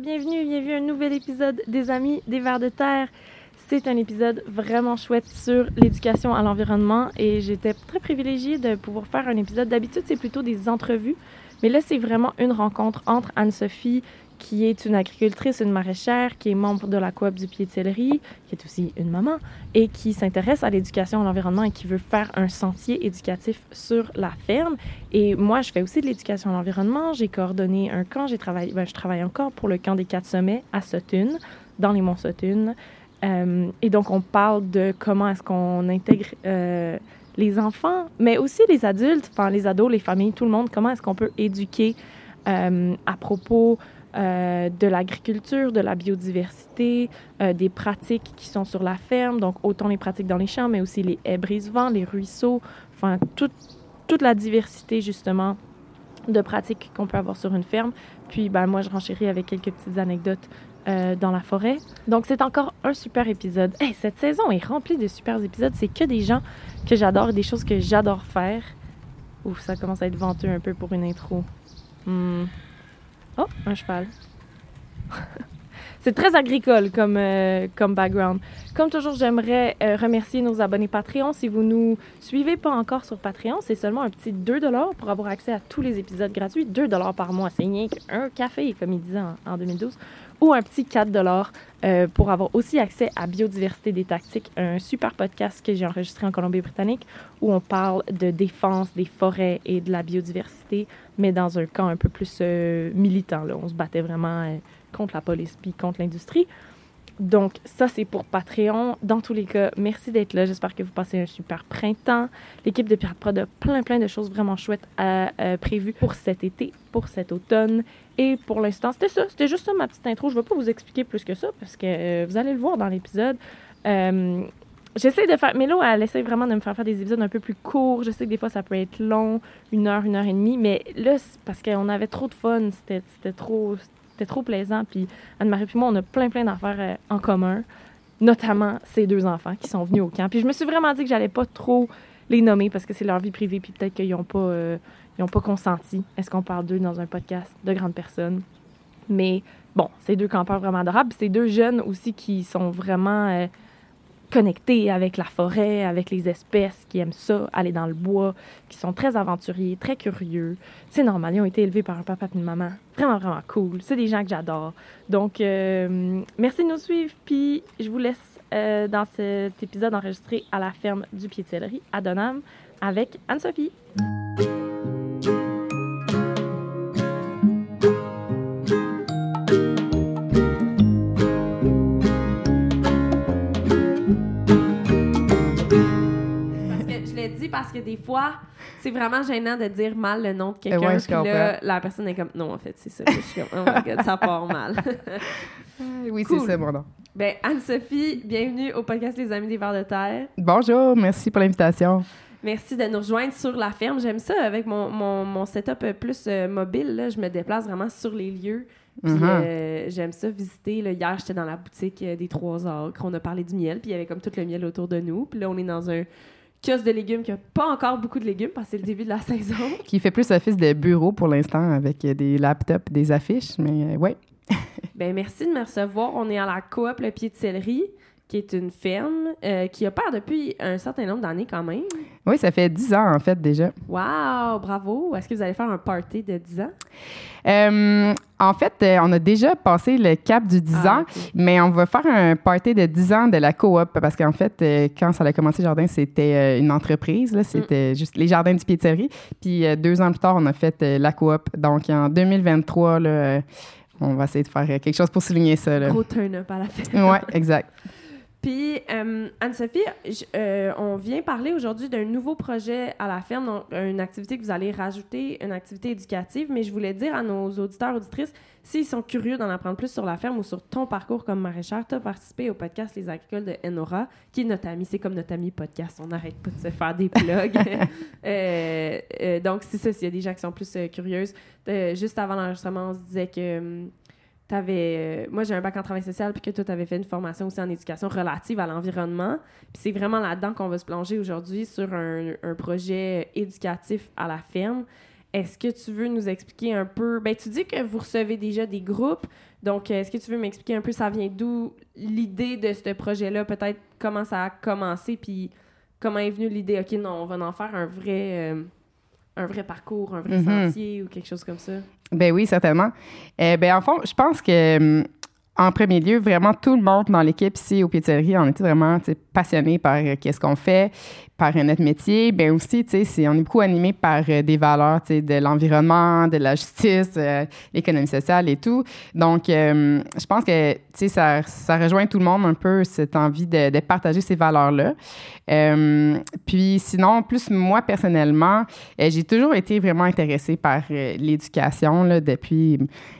bienvenue, bienvenue à un nouvel épisode des Amis des Vers de Terre. C'est un épisode vraiment chouette sur l'éducation à l'environnement et j'étais très privilégiée de pouvoir faire un épisode. D'habitude, c'est plutôt des entrevues, mais là, c'est vraiment une rencontre entre Anne-Sophie, qui est une agricultrice, une maraîchère, qui est membre de la coop du pied de céleri, qui est aussi une maman, et qui s'intéresse à l'éducation à l'environnement et qui veut faire un sentier éducatif sur la ferme. Et moi, je fais aussi de l'éducation à l'environnement. J'ai coordonné un camp. J'ai travaillé, ben, je travaille encore pour le camp des quatre sommets à Sutton, dans les monts Sutton. Euh, et donc, on parle de comment est-ce qu'on intègre euh, les enfants, mais aussi les adultes, enfin les ados, les familles, tout le monde, comment est-ce qu'on peut éduquer euh, à propos euh, de l'agriculture, de la biodiversité, euh, des pratiques qui sont sur la ferme, donc autant les pratiques dans les champs, mais aussi les haies brise-vent, les ruisseaux, enfin toute, la diversité justement de pratiques qu'on peut avoir sur une ferme. Puis ben, moi, je renchéris avec quelques petites anecdotes euh, dans la forêt. Donc c'est encore un super épisode. Hey, cette saison est remplie de super épisodes. C'est que des gens que j'adore, des choses que j'adore faire. Ouf, ça commence à être venteux un peu pour une intro. Hmm. Oh, un cheval. C'est très agricole comme, euh, comme background. Comme toujours, j'aimerais euh, remercier nos abonnés Patreon. Si vous nous suivez pas encore sur Patreon, c'est seulement un petit 2 pour avoir accès à tous les épisodes gratuits. 2 par mois, c'est rien qu'un café, comme il disait en, en 2012 ou un petit 4 euh, pour avoir aussi accès à Biodiversité des tactiques, un super podcast que j'ai enregistré en Colombie-Britannique où on parle de défense des forêts et de la biodiversité, mais dans un camp un peu plus euh, militant. Là. On se battait vraiment euh, contre la police puis contre l'industrie. Donc, ça, c'est pour Patreon. Dans tous les cas, merci d'être là. J'espère que vous passez un super printemps. L'équipe de Pirate Prod a plein, plein de choses vraiment chouettes à, prévues pour cet été, pour cet automne. Et pour l'instant, c'était ça. C'était juste ça ma petite intro. Je ne vais pas vous expliquer plus que ça parce que euh, vous allez le voir dans l'épisode. Euh, j'essaie de faire. Mélo, elle essaie vraiment de me faire faire des épisodes un peu plus courts. Je sais que des fois, ça peut être long, une heure, une heure et demie. Mais là, parce qu'on avait trop de fun, c'était trop, trop plaisant. Puis Anne-Marie et moi, on a plein, plein d'affaires euh, en commun. Notamment ces deux enfants qui sont venus au camp. Puis je me suis vraiment dit que j'allais pas trop les nommer parce que c'est leur vie privée. Puis peut-être qu'ils n'ont pas n'ont pas consenti. Est-ce qu'on parle d'eux dans un podcast de grandes personnes? Mais bon, c'est deux campeurs vraiment adorables. C'est deux jeunes aussi qui sont vraiment euh, connectés avec la forêt, avec les espèces, qui aiment ça, aller dans le bois, qui sont très aventuriers, très curieux. C'est normal, ils ont été élevés par un papa et une maman. Vraiment, vraiment cool. C'est des gens que j'adore. Donc, euh, merci de nous suivre. Puis, je vous laisse euh, dans cet épisode enregistré à la ferme du Pied de à Donham avec Anne-Sophie. Parce que des fois, c'est vraiment gênant de dire mal le nom de quelqu'un. Ouais, puis là, la personne est comme, non, en fait, c'est ça. je suis comme, oh my god, ça part mal. oui, c'est ça, mon nom. Ben, Anne-Sophie, bienvenue au podcast Les Amis des Vers de Terre. Bonjour, merci pour l'invitation. Merci de nous rejoindre sur la ferme. J'aime ça avec mon, mon, mon, setup plus euh, mobile. Là, je me déplace vraiment sur les lieux. Puis mm-hmm. euh, j'aime ça visiter. Là, hier, j'étais dans la boutique euh, des Trois Acres. On a parlé du miel, puis il y avait comme tout le miel autour de nous. Puis là, on est dans un kiosque de légumes qui n'a pas encore beaucoup de légumes parce que c'est le début de la saison. Qui fait plus office de bureau pour l'instant avec des laptops, des affiches, mais euh, ouais. ben merci de me recevoir. On est à la coop Le Pied de Céleri qui est une ferme euh, qui opère depuis un certain nombre d'années quand même. Oui, ça fait 10 ans en fait déjà. Wow, bravo. Est-ce que vous allez faire un party de 10 ans? Euh, en fait, euh, on a déjà passé le cap du 10 ah, ans, mais on va faire un party de 10 ans de la coop parce qu'en fait, quand ça a commencé Jardin, c'était une entreprise, là, c'était mm. juste les Jardins du Piéterie. Puis deux ans plus tard, on a fait la coop. Donc en 2023, là, on va essayer de faire quelque chose pour souligner ça. Gros turn-up à la fin. Oui, exact. Puis, euh, Anne-Sophie, euh, on vient parler aujourd'hui d'un nouveau projet à la ferme, donc une activité que vous allez rajouter, une activité éducative, mais je voulais dire à nos auditeurs, auditrices, s'ils sont curieux d'en apprendre plus sur la ferme ou sur ton parcours comme maraîchère, tu as participé au podcast Les Agricoles de Enora, qui est notre ami, c'est comme notre ami podcast, on n'arrête pas de se faire des plugs. Euh, donc, c'est ça, s'il y a des gens qui sont plus curieuses. juste avant l'enregistrement, on se disait que T'avais, euh, moi, j'ai un bac en travail social, puis que toi, tu avais fait une formation aussi en éducation relative à l'environnement. Puis c'est vraiment là-dedans qu'on va se plonger aujourd'hui sur un, projet éducatif à la ferme. Est-ce que tu veux nous expliquer un peu? Ben, tu dis que vous recevez déjà des groupes. Donc, est-ce que tu veux m'expliquer un peu ça vient d'où l'idée de ce projet-là? Peut-être comment ça a commencé, puis comment est venue l'idée? OK, non, on va en faire un vrai, euh, un vrai parcours, un vrai Mhm. sentier ou quelque chose comme ça? Ben oui, certainement. Euh, ben en fond, je pense que hum, en premier lieu, vraiment tout le monde dans l'équipe ici au Pizzerie, on était vraiment passionnés par euh, qu'est-ce qu'on fait, par euh, notre métier. Ben aussi, tu sais, on est beaucoup animés par euh, des valeurs, tu sais, de l'environnement, de la justice, euh, l'économie sociale et tout. Donc, euh, je pense que, tu sais, ça, ça rejoint tout le monde un peu cette envie de, partager ces valeurs-là. Puis sinon, plus moi personnellement, j'ai toujours été vraiment intéressée par l'éducation là, depuis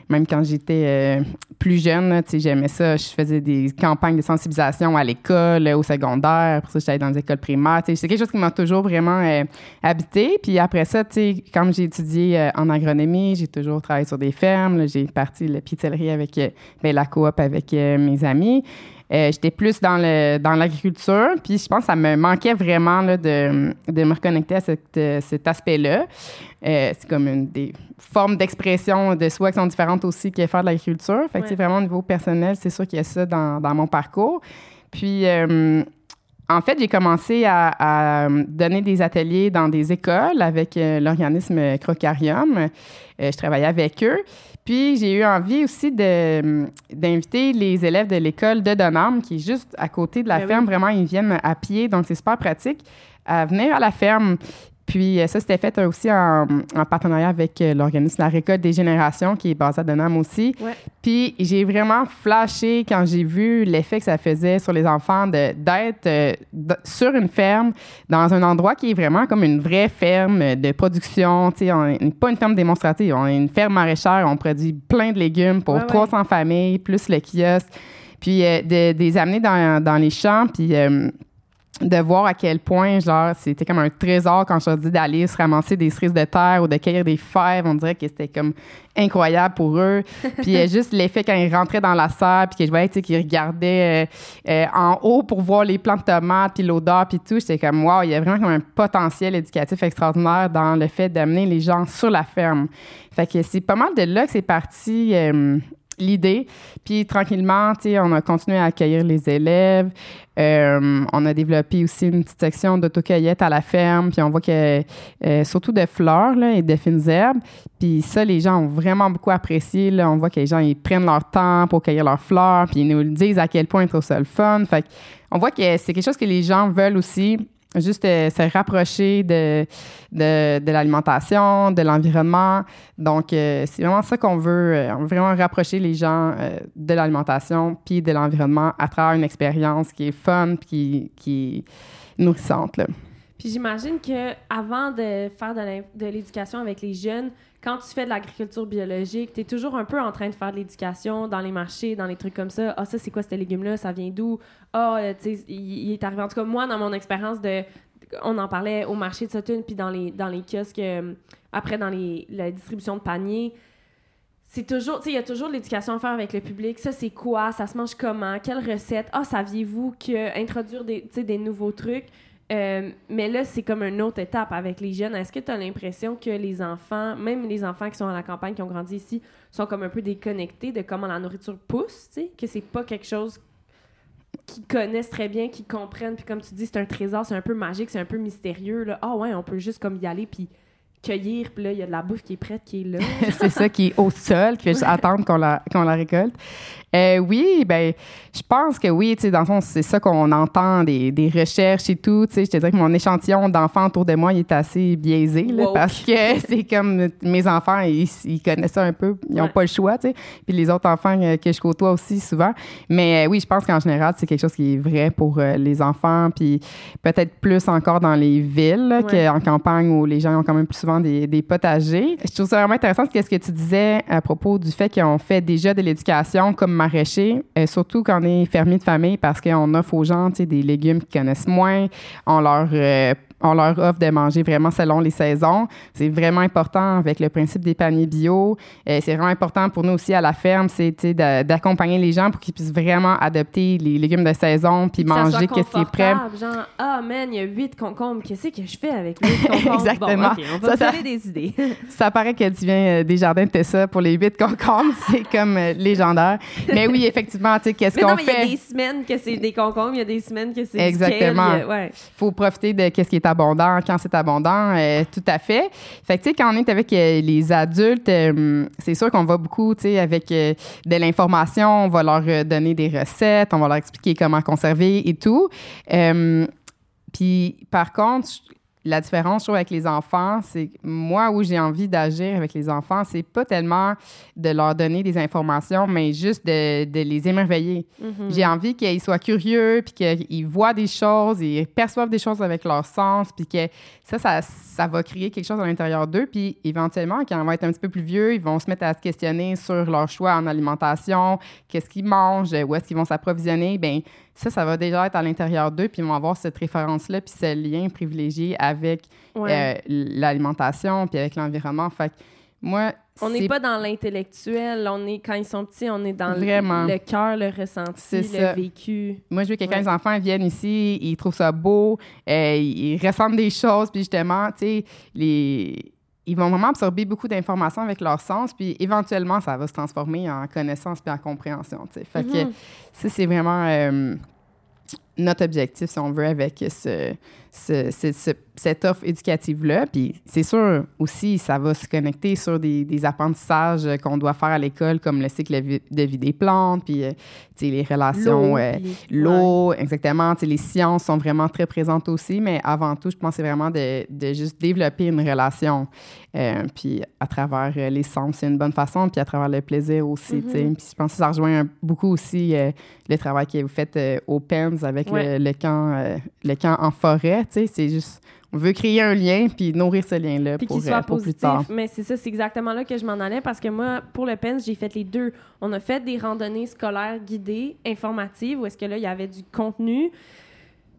même quand j'étais plus jeune. tu sais, j'aimais ça. Je faisais des campagnes de sensibilisation à l'école, au secondaire. Après ça, j'étais dans les écoles primaires. Tu sais, C'est quelque chose qui m'a toujours vraiment euh, habité. Puis après ça, tu sais, quand j'ai étudié euh, en agronomie, j'ai toujours travaillé sur des fermes. J'ai parti la pizzerie avec euh, ben, la coop avec euh, mes amis. Euh, J'étais plus dans le dans l'agriculture, puis je pense que ça me manquait vraiment là, de, de me reconnecter à cette, cet aspect-là. C'est comme une des formes d'expression de soi qui sont différentes aussi que faire de l'agriculture. Fait que Ouais. vraiment au niveau personnel, c'est sûr qu'il y a ça dans, dans mon parcours. Puis en fait, j'ai commencé à, à donner des ateliers dans des écoles avec euh, l'organisme Crocarium. Euh, je travaillais avec eux. Puis j'ai eu envie aussi de, d'inviter les élèves de l'école de Donham, qui est juste à côté de la Ben oui. ferme. Vraiment, ils viennent à pied, donc c'est super pratique, à venir à la ferme. Puis euh, ça, c'était fait euh, aussi en, en partenariat avec euh, l'organisme La Récolte des Générations, qui est basé à Donham aussi. Ouais. Puis j'ai vraiment flashé quand j'ai vu l'effet que ça faisait sur les enfants d'être euh, sur une ferme, dans un endroit qui est vraiment comme une vraie ferme de production. Tu sais, on n'est pas une ferme démonstrative, on est une ferme maraîchère, on produit plein de légumes pour Ouais, ouais. 300 familles, plus le kiosque. Puis euh, de, de les amener dans, dans les champs, puis... euh, de voir à quel point, genre, c'était comme un trésor quand je leur dis d'aller se ramasser des cerises de terre ou de cueillir des fèves. On dirait que c'était comme incroyable pour eux. puis euh, juste l'effet quand ils rentraient dans la serre, puis que je voyais, tu sais, qu'ils regardaient euh, euh, en haut pour voir les plants de tomates, puis l'odeur, puis tout. J'étais comme, wow, il y a vraiment comme un potentiel éducatif extraordinaire dans le fait d'amener les gens sur la ferme. Fait que c'est pas mal de là que c'est parti. L'idée. Puis tranquillement, on a continué à accueillir les élèves. Euh, on a développé aussi une petite section d'autocueillette à la ferme. Puis on voit que euh, surtout de fleurs là, et de fines herbes. Puis ça, les gens ont vraiment beaucoup apprécié. Là. On voit que les gens ils prennent leur temps pour cueillir leurs fleurs. Puis ils nous le disent à quel point ils trouvent ça le fun. Fait on voit que c'est quelque chose que les gens veulent aussi. Juste euh, se rapprocher de, l'alimentation, de l'environnement. Donc, euh, c'est vraiment ça qu'on veut. euh, on veut vraiment rapprocher les gens de l'alimentation puis de l'environnement à travers une expérience qui est fun puis qui, qui est nourrissante. Puis j'imagine que avant de faire de l'éducation avec les jeunes, quand tu fais de l'agriculture biologique, tu es toujours un peu en train de faire de l'éducation dans les marchés, dans les trucs comme ça. Ah, ça, c'est quoi ce légume-là? Ça vient d'où? Ah, euh, tu sais, il, est arrivé. En tout cas, moi, dans mon expérience de. On en parlait au marché de Sutton, puis dans les, dans les kiosques, euh, après, dans les, la distribution de paniers. C'est toujours, tu sais, il y a toujours de l'éducation à faire avec le public. Ça, c'est quoi? Ça se mange comment? Quelle recette? Ah, saviez-vous que introduire des, des nouveaux trucs? Euh, mais là, c'est comme une autre étape avec les jeunes. Est-ce que tu as l'impression que les enfants, même les enfants qui sont à la campagne, qui ont grandi ici, sont comme un peu déconnectés de comment la nourriture pousse, tu sais? Que c'est pas quelque chose qu'ils connaissent très bien, qu'ils comprennent. Puis comme tu dis, c'est un trésor, c'est un peu magique, c'est un peu mystérieux. Ah ouais, on peut juste comme y aller puis cueillir. Puis là, il y a de la bouffe qui est prête, qui est là. c'est ça qui est au sol, qui fait juste attendre qu'on la, qu'on la récolte. Euh, oui, ben, je pense que oui, tu sais, dans le fond, c'est ça qu'on entend des, des recherches et tout. Tu sais, je te dirais que mon échantillon d'enfants autour de moi, il est assez biaisé, là, parce que c'est comme mes enfants, ils, ils connaissent ça un peu, ils n'ont Ouais. pas le choix, tu sais. Puis les autres enfants euh, que je côtoie aussi souvent. Mais euh, oui, je pense qu'en général, c'est quelque chose qui est vrai pour euh, les enfants, puis peut-être plus encore dans les villes Ouais. qu'en campagne où les gens ont quand même plus souvent des, potagers. Je trouve ça vraiment intéressant ce que tu disais à propos du fait qu'on fait déjà de l'éducation comme maraîcher, euh, surtout quand on est fermier de famille parce qu'on offre aux gens des légumes qu'ils connaissent moins. On leur, euh, on leur offre de manger vraiment selon les saisons. C'est vraiment important avec le principe des paniers bio. Euh, c'est vraiment important pour nous aussi à la ferme, c'est d'accompagner les gens pour qu'ils puissent vraiment adopter les légumes de saison puis manger qu'est-ce qui est prêt. Genre, ah man, il y a huit concombres, qu'est-ce que je fais avec huit concombres? Exactement. on va ça, des idées. ça paraît que tu viens euh, des jardins de Tessa pour les huit concombres, c'est comme euh, légendaire. Mais oui, effectivement, tu sais, qu'est-ce qu'on fait? Il y a des semaines que c'est des concombres, il y a des semaines que c'est Exactement. Il ouais. faut profiter de qu'est-ce qui est abondant quand c'est abondant, euh, tout à fait. Fait que, tu sais, quand on est avec euh, les adultes, euh, c'est sûr qu'on va beaucoup, tu sais, avec de l'information, on va leur donner des recettes, on va leur expliquer comment conserver et tout. Puis, par contre, la différence, je trouve, avec les enfants, c'est moi où j'ai envie d'agir avec les enfants, c'est pas tellement de leur donner des informations, mais juste de, de les émerveiller. Mm-hmm. J'ai envie qu'ils soient curieux, puis qu'ils voient des choses, ils perçoivent des choses avec leur sens, puis que ça, ça, ça va créer quelque chose à l'intérieur d'eux. Puis éventuellement, quand ils vont être un petit peu plus vieux, ils vont se mettre à se questionner sur leur choix en alimentation, qu'est-ce qu'ils mangent, où est-ce qu'ils vont s'approvisionner. Bien, ça, ça va déjà être à l'intérieur d'eux, puis ils vont avoir cette référence-là, puis ce lien privilégié avec euh, l'alimentation, puis avec l'environnement. Fait que moi, on n'est pas dans l'intellectuel, on est quand ils sont petits, on est dans le, cœur, le ressenti, le vécu. Moi, je veux que quand les enfants viennent ici, ils trouvent ça beau, euh, ils ressentent des choses, puis justement, tu sais, les ils vont vraiment absorber beaucoup d'informations avec leur sens, puis éventuellement, ça va se transformer en connaissance puis en compréhension. Fait que mm-hmm. ça, c'est vraiment euh, notre objectif, si on veut, avec ce, cette offre éducative-là. Puis c'est sûr aussi, ça va se connecter sur des, apprentissages qu'on doit faire à l'école, comme le cycle de vie des plantes, puis euh, les relations, l'eau, euh, exactement. Les sciences sont vraiment très présentes aussi, mais avant tout, je pense c'est vraiment de, de, juste développer une relation. Euh, puis à travers les sens, c'est une bonne façon, puis à travers le plaisir aussi. Mm-hmm. Puis je pense que ça rejoint beaucoup aussi le travail que vous faites au PENS avec le, le, camp, le camp en forêt. C'est juste on veut créer un lien puis nourrir ce lien-là pour, soit euh, plus tard. Mais c'est ça, c'est exactement là que je m'en allais parce que moi, pour le PENS, j'ai fait les deux. On a fait des randonnées scolaires guidées, informatives, où est-ce que là, il y avait du contenu.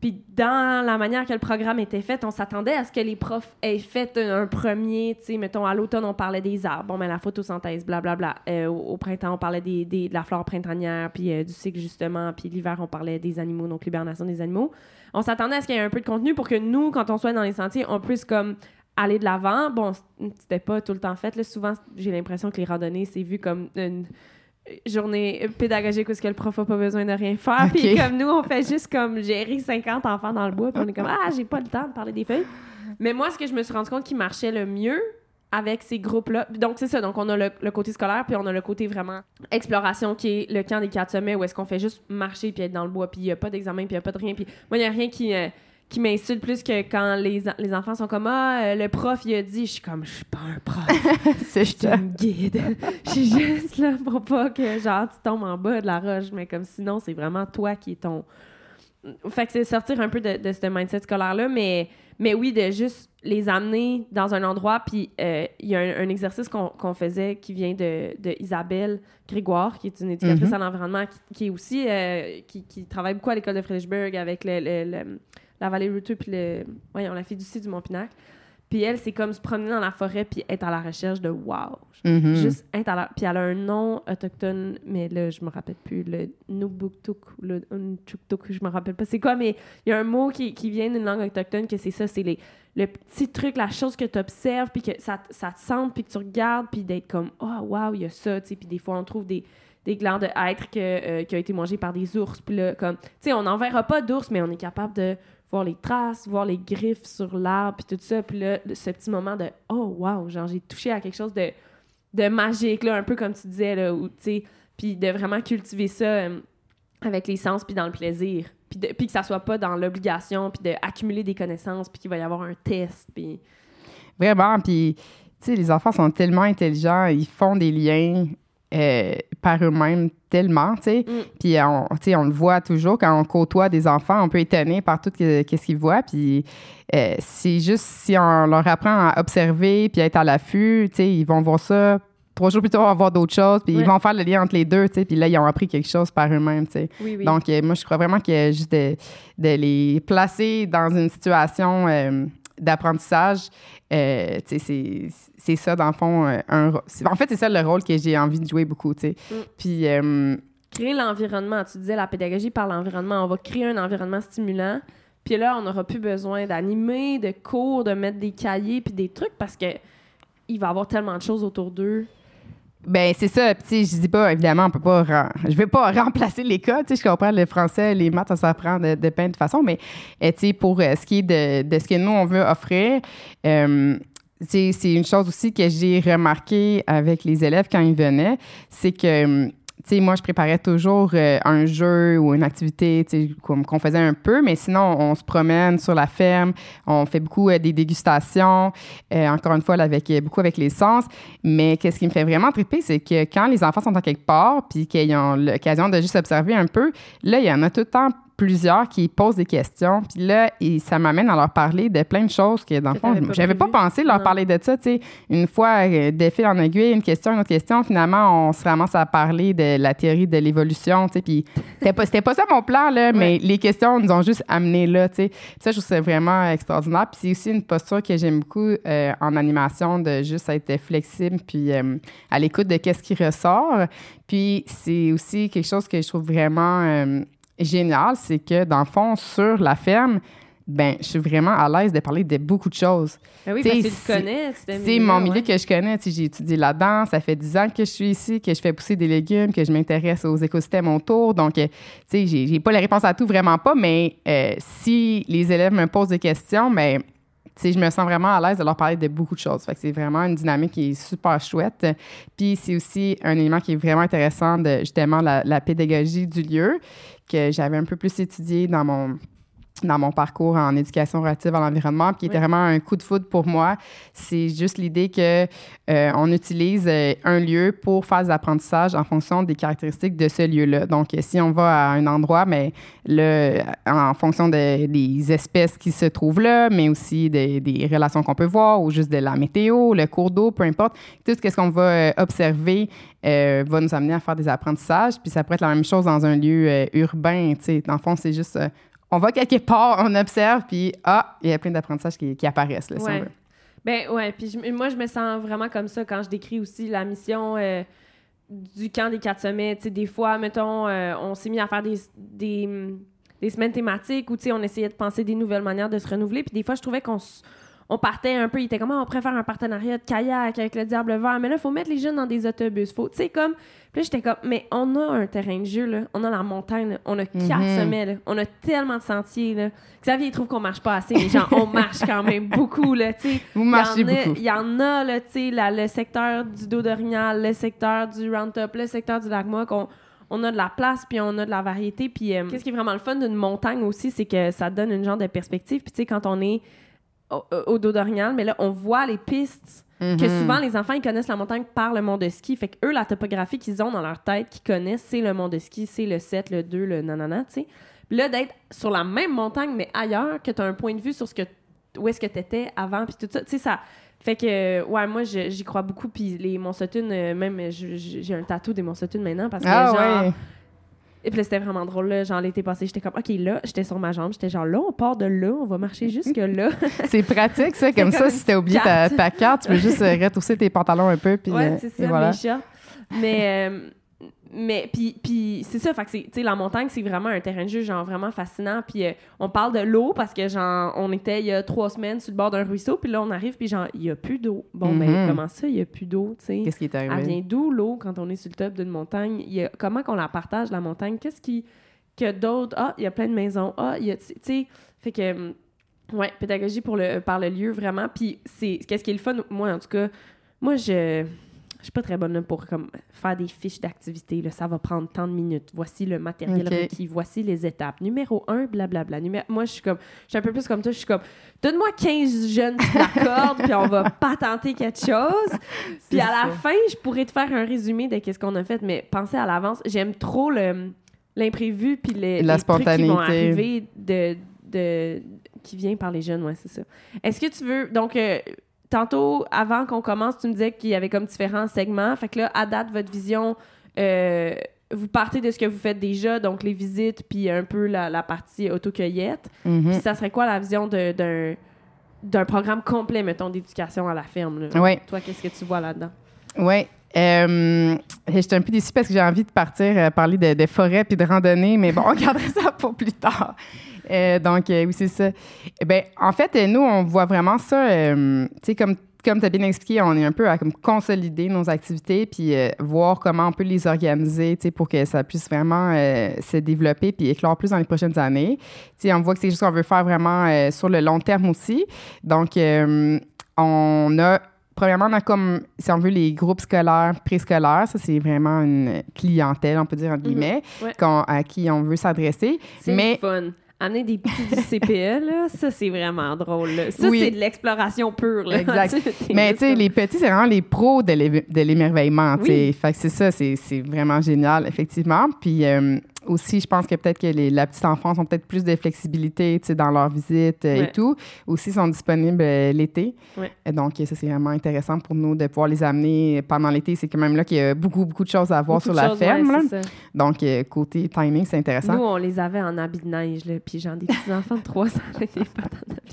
Puis dans la manière que le programme était fait, on s'attendait à ce que les profs aient fait un, premier, tu sais, mettons, à l'automne, on parlait des arbres, bon, mais la photosynthèse, blablabla. Bla, bla. Euh, au, printemps, on parlait des, de la flore printanière, puis euh, du cycle, justement. Puis l'hiver, on parlait des animaux, donc l'hibernation des animaux on s'attendait à ce qu'il y ait un peu de contenu pour que nous, quand on soit dans les sentiers, on puisse comme aller de l'avant. Bon, c'était pas tout le temps fait. Là. Souvent, j'ai l'impression que les randonnées, c'est vu comme une journée pédagogique où ce que le prof a pas besoin de rien faire. Puis comme nous, on fait juste comme gérer 50 enfants dans le bois. Puis on est comme, ah, j'ai pas le temps de parler des feuilles. Mais moi, ce que je me suis rendu compte qui marchait le mieux, avec ces groupes-là. Donc, c'est ça. Donc, on a le, côté scolaire, puis on a le côté vraiment exploration qui est le camp des quatre sommets où est-ce qu'on fait juste marcher puis être dans le bois, puis il n'y a pas d'examen, puis il n'y a pas de rien. Puis moi, il n'y a rien qui, euh, qui m'insulte plus que quand les, les enfants sont comme Ah, euh, le prof, il a dit. Je suis comme, je suis pas un prof. c'est je une guide. Je suis juste là pour pas que, genre, tu tombes en bas de la roche. Mais comme sinon, c'est vraiment toi qui est ton. Fait que c'est sortir un peu de, de ce mindset scolaire-là, mais mais oui, de juste les amener dans un endroit. Puis euh, il y a un, exercice qu'on faisait qui vient de, de, Isabelle Grégoire, qui est une éducatrice mm-hmm. à l'environnement, qui, est aussi euh, qui, qui, travaille beaucoup à l'école de Fredericksburg avec le, la vallée Rutu puis le, voyons, la fiducie du Mont-Pinac. Puis elle, c'est comme se promener dans la forêt puis être à la recherche de wow. Mm-hmm. Juste être à la... Puis elle a un nom autochtone, mais là, je me rappelle plus. Le Nubuktuk, le Unchuktuk, je me rappelle pas c'est quoi, mais il y a un mot qui, qui vient d'une langue autochtone que c'est ça, c'est les le petit truc, la chose que tu observes, puis que ça, ça te sente, puis que tu regardes, puis d'être comme « Oh, wow, il y a ça », tu sais. Puis des fois, on trouve des, des glands de hêtre que, euh, qui ont été mangés par des ours. Puis là, comme... Tu sais, on n'en verra pas d'ours, mais on est capable de voir les traces, voir les griffes sur l'arbre, puis tout ça. Puis là, ce petit moment de oh wow, genre j'ai touché à quelque chose de, de magique, là, un peu comme tu disais, là, tu sais, puis de vraiment cultiver ça euh, avec les sens, puis dans le plaisir. Puis, puis que ça soit pas dans l'obligation, puis d'accumuler des connaissances, puis qu'il va y avoir un test, puis... Vraiment, puis, tu sais, les enfants sont tellement intelligents, ils font des liens euh, par eux-mêmes tellement, tu sais. Mm. Puis, on, on le voit toujours quand on côtoie des enfants, on peut étonner par tout ce qu'ils voient. Puis, euh, c'est juste si on leur apprend à observer puis à être à l'affût, tu sais, ils vont voir ça trois jours plus tard, on va voir d'autres choses, puis Ouais. ils vont faire le lien entre les deux, tu sais, puis là, ils ont appris quelque chose par eux-mêmes, tu sais. Oui, oui. Donc, euh, moi, je crois vraiment que juste de, de les placer dans une situation euh, d'apprentissage, euh, c'est- ça, dans le fond, euh, un, en fait, c'est ça le rôle que j'ai envie de jouer beaucoup. Mm. Puis, euh, créer l'environnement. Tu disais la pédagogie par l'environnement. On va créer un environnement stimulant. Puis là, on n'aura plus besoin d'animer, de cours, de mettre des cahiers puis des trucs parce que il va y avoir tellement de choses autour d'eux. Ben c'est ça. Puis, je dis pas, évidemment, on peut pas. rem- Je vais pas remplacer l'école. Tu sais, je comprends le français, les maths, ça s'apprend de, de plein de façons. Mais, euh, tu sais, pour euh, ce qui est de, ce que nous, on veut offrir, euh, c'est une chose aussi que j'ai remarqué avec les élèves quand ils venaient, c'est que. Moi, je préparais toujours euh, un jeu ou une activité, tu qu'on faisait un peu, mais sinon, on se promène sur la ferme, on fait beaucoup euh, des dégustations, euh, encore une fois, avec, beaucoup avec les sens. Mais qu'est-ce qui me fait vraiment triper, c'est que quand les enfants sont à quelque part, puis qu'ils ont l'occasion de juste observer un peu, là, il y en a tout le temps plusieurs qui posent des questions. Puis là, et ça m'amène à leur parler de plein de choses que, dans le fond, pas j'avais pas pensé leur Non. parler de ça. Tu sais, une fois, euh, de fil en aiguille, une question, une autre question, finalement, on se ramasse à parler de la théorie de l'évolution. Tu sais, puis c'était pas, pas ça mon plan, là, mais les questions nous ont juste amené là. Tu sais. Puis ça, je trouve ça vraiment extraordinaire. Puis c'est aussi une posture que j'aime beaucoup euh, en animation, de juste être flexible, puis euh, à l'écoute de qu'est-ce qui ressort. Puis c'est aussi quelque chose que je trouve vraiment génial, c'est que dans le fond, sur la ferme, ben, je suis vraiment à l'aise de parler de beaucoup de choses. Ben oui, parce que tu le connais. C'est mon milieu ouais. que je connais. J'ai étudié là-dedans. Ça fait 10 ans que je suis ici, que je fais pousser des légumes, que je m'intéresse aux écosystèmes autour. Donc, euh, tu sais, j'ai pas les réponses à tout, vraiment pas. Mais euh, si les élèves me posent des questions, ben, je me sens vraiment à l'aise de leur parler de beaucoup de choses. Fait que c'est vraiment une dynamique qui est super chouette. Puis c'est aussi un élément qui est vraiment intéressant de justement la, la pédagogie du lieu que j'avais un peu plus étudié dans mon dans mon parcours en éducation relative à l'environnement, puis qui était vraiment un coup de foudre pour moi. C'est juste l'idée que euh, on utilise euh, un lieu pour faire des apprentissages en fonction des caractéristiques de ce lieu-là. Donc, euh, si on va à un endroit, mais le, en fonction de- des espèces qui se trouvent là, mais aussi des, des relations qu'on peut voir, ou juste de la météo, le cours d'eau, peu importe, tout ce qu'on va observer euh, va nous amener à faire des apprentissages. Puis ça pourrait être la même chose dans un lieu euh, urbain. tu sais. Dans le fond, c'est juste on va quelque part, on observe, puis ah, il y a plein d'apprentissages qui, qui apparaissent, là, si on Ouais. veut. Ben ouais, puis je- moi je me sens vraiment comme ça quand je décris aussi la mission euh, du camp des quatre sommets. Des fois, mettons, euh, on s'est mis à faire des, des, des semaines thématiques où on essayait de penser des nouvelles manières de se renouveler. Puis des fois, je trouvais qu'on s- on partait un peu, il était comme Ah, on pourrait faire un partenariat de kayak avec le Diable Vert, mais là, il faut mettre les jeunes dans des autobus. Faut, tu sais, comme. Puis là, j'étais comme, mais on a un terrain de jeu, là. On a la montagne, là. On a quatre Mhm. sommets, là. On a tellement de sentiers, là. Xavier, il trouve qu'on marche pas assez, mais genre, on marche quand même beaucoup, là, tu sais. Vous Il y marchez en a- beaucoup. Il y en a, là, tu sais, le secteur du dos d'Orignal, le secteur du Roundup, le secteur du Lac-Moc. On, on a de la place, puis on a de la variété. Puis euh, qu'est-ce qui est vraiment le fun d'une montagne aussi, c'est que ça donne une genre de perspective. Puis tu sais, quand on est au, au dos d'Orignal, mais là, on voit les pistes que Mhm. souvent les enfants ils connaissent la montagne par le mont de ski. Fait que eux la topographie qu'ils ont dans leur tête, qu'ils connaissent, c'est le mont de ski, c'est le 7, le 2, le nanana, tu sais. Puis là d'être sur la même montagne mais ailleurs que tu as un point de vue sur ce que où est-ce que tu étais avant puis tout ça, tu sais ça fait que ouais, moi j'y crois beaucoup puis les Monsotun euh, même j'ai un tatou des Monsotun maintenant parce que Ah genre ouais. Et puis c'était vraiment drôle là, genre l'été passé, j'étais comme OK là, j'étais sur ma jambe, j'étais genre là, on part de là, on va marcher jusque là. C'est pratique, ça. Comme comme ça, si t'as oublié ta, carte. ta carte, tu peux juste euh, retrousser tes pantalons un peu. Puis, Ouais, euh, c'est et ça, voilà. mes chats. Mais, euh, mais puis, puis c'est ça, fait que c'est, tu sais, la montagne, c'est vraiment un terrain de jeu, genre, vraiment fascinant. Puis euh, on parle de l'eau parce que, genre, on était il y a trois semaines sur le bord d'un ruisseau, puis là, on arrive, puis genre, il y a plus d'eau. Bon, ben, Mhm. comment ça, il y a plus d'eau, tu sais? Qu'est-ce qui est Elle arrivé? vient d'où l'eau quand on est sur le top d'une montagne? Y a, comment qu'on la partage, la montagne? Qu'est-ce qui. que d'autres. Ah, il y a plein de maisons. Ah, il y a. Tu sais, fait que. hum, Ouais, pédagogie pour le, par le lieu, vraiment. Puis, c'est qu'est-ce qui est le fun, moi, en tout cas, moi, je. Je suis pas très bonne là, pour comme, faire des fiches d'activité. Ça va prendre tant de minutes. Voici le matériel requis. Voici les étapes. Numéro 1, blablabla. Numé- Moi, je suis comme. Je suis un peu plus comme toi. Je suis comme. Donne-moi 15 jeunes qui l'accordent, puis on va patenter quelque chose. Puis à la fin, je pourrais te faire un résumé de qu'est-ce qu'on a fait, mais pensez à l'avance. J'aime trop l'imprévu puis les, La les trucs qui vont spontanéité. arriver de, de qui vient par les jeunes, ouais, c'est ça. Est-ce que tu veux donc euh, tantôt, avant qu'on commence, tu me disais qu'il y avait comme différents segments. Fait que là, à date, votre vision, euh, vous partez de ce que vous faites déjà, donc les visites, puis un peu la, la partie autocueillette. Mhm. Puis ça serait quoi la vision d'un d'un programme complet, mettons, d'éducation à la ferme? là? Oui. Toi, qu'est-ce que tu vois là-dedans? Oui. Euh, J'étais un peu déçue parce que j'ai envie de partir euh, parler de, de forêt puis de randonnée, mais bon, on garderait ça pour plus tard. Euh, donc, euh, oui, c'est ça. Ben, en fait, nous, on voit vraiment ça, tu sais, comme, comme tu as bien expliqué, on est un peu à comme, consolider nos activités puis voir comment on peut les organiser, tu sais, pour que ça puisse vraiment se développer puis éclore plus dans les prochaines années. Tu sais, on voit que c'est juste qu'on veut faire vraiment sur le long terme aussi. Donc, on a Premièrement, on a comme, si on veut, les groupes scolaires, préscolaires. Ça, c'est vraiment une clientèle, on peut dire, entre guillemets, Ouais. qu'on- à qui on veut s'adresser. C'est Mais- fun. Amener des petits du CPE, là, ça, c'est vraiment drôle. là. Ça, Oui. c'est de l'exploration pure. Là. Exact. Mais tu sais, les petits, c'est vraiment les pros de l'é- de l'émerveillement. Oui. Fait que c'est ça, c'est c'est vraiment génial, effectivement. Puis euh, aussi, je pense que peut-être que les, la petite enfance ont peut-être plus de flexibilité dans leurs visites euh, Ouais. et tout. Aussi, sont disponibles euh, l'été. Ouais. Donc, ça, c'est vraiment intéressant pour nous de pouvoir les amener pendant l'été. C'est quand même là qu'il y a beaucoup, beaucoup de choses à voir Beaucoup sur la choses, ferme. ouais, là. Donc, euh, côté timing, c'est intéressant. Nous, on les avait en habit de neige, là, puis genre des petits-enfants de 3 ans avec des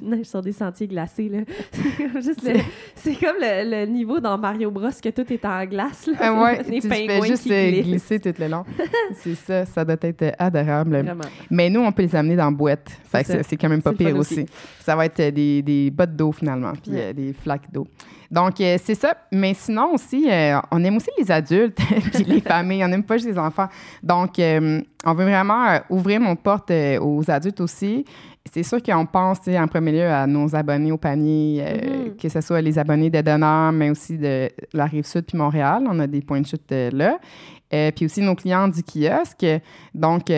neige sur des sentiers glacés. là. C'est comme juste le- C'est comme le, le niveau dans Mario Bros que tout est en glace. Là. Ah ouais, tu pingouins fais juste qui euh, glissent. glisser tout le long. c'est ça, ça doit être adorable. Vraiment. Mais nous, on peut les amener dans la boîte. Fait que ça. c'est quand même pas pire aussi. aussi. Ça va être euh, des, des bottes d'eau finalement, puis euh, des flaques d'eau. Donc, euh, c'est ça. Mais sinon aussi, on aime aussi les adultes puis les familles. On n'aime pas juste les enfants. Donc, on veut vraiment ouvrir nos portes euh, aux adultes aussi. C'est sûr qu'on pense en premier lieu à nos abonnés au panier, euh, Mhm. que ce soit les abonnés de Donneur, mais aussi de la Rive-Sud puis Montréal. On a des points de chute euh, là. Euh, puis aussi nos clients du kiosque. Donc, tu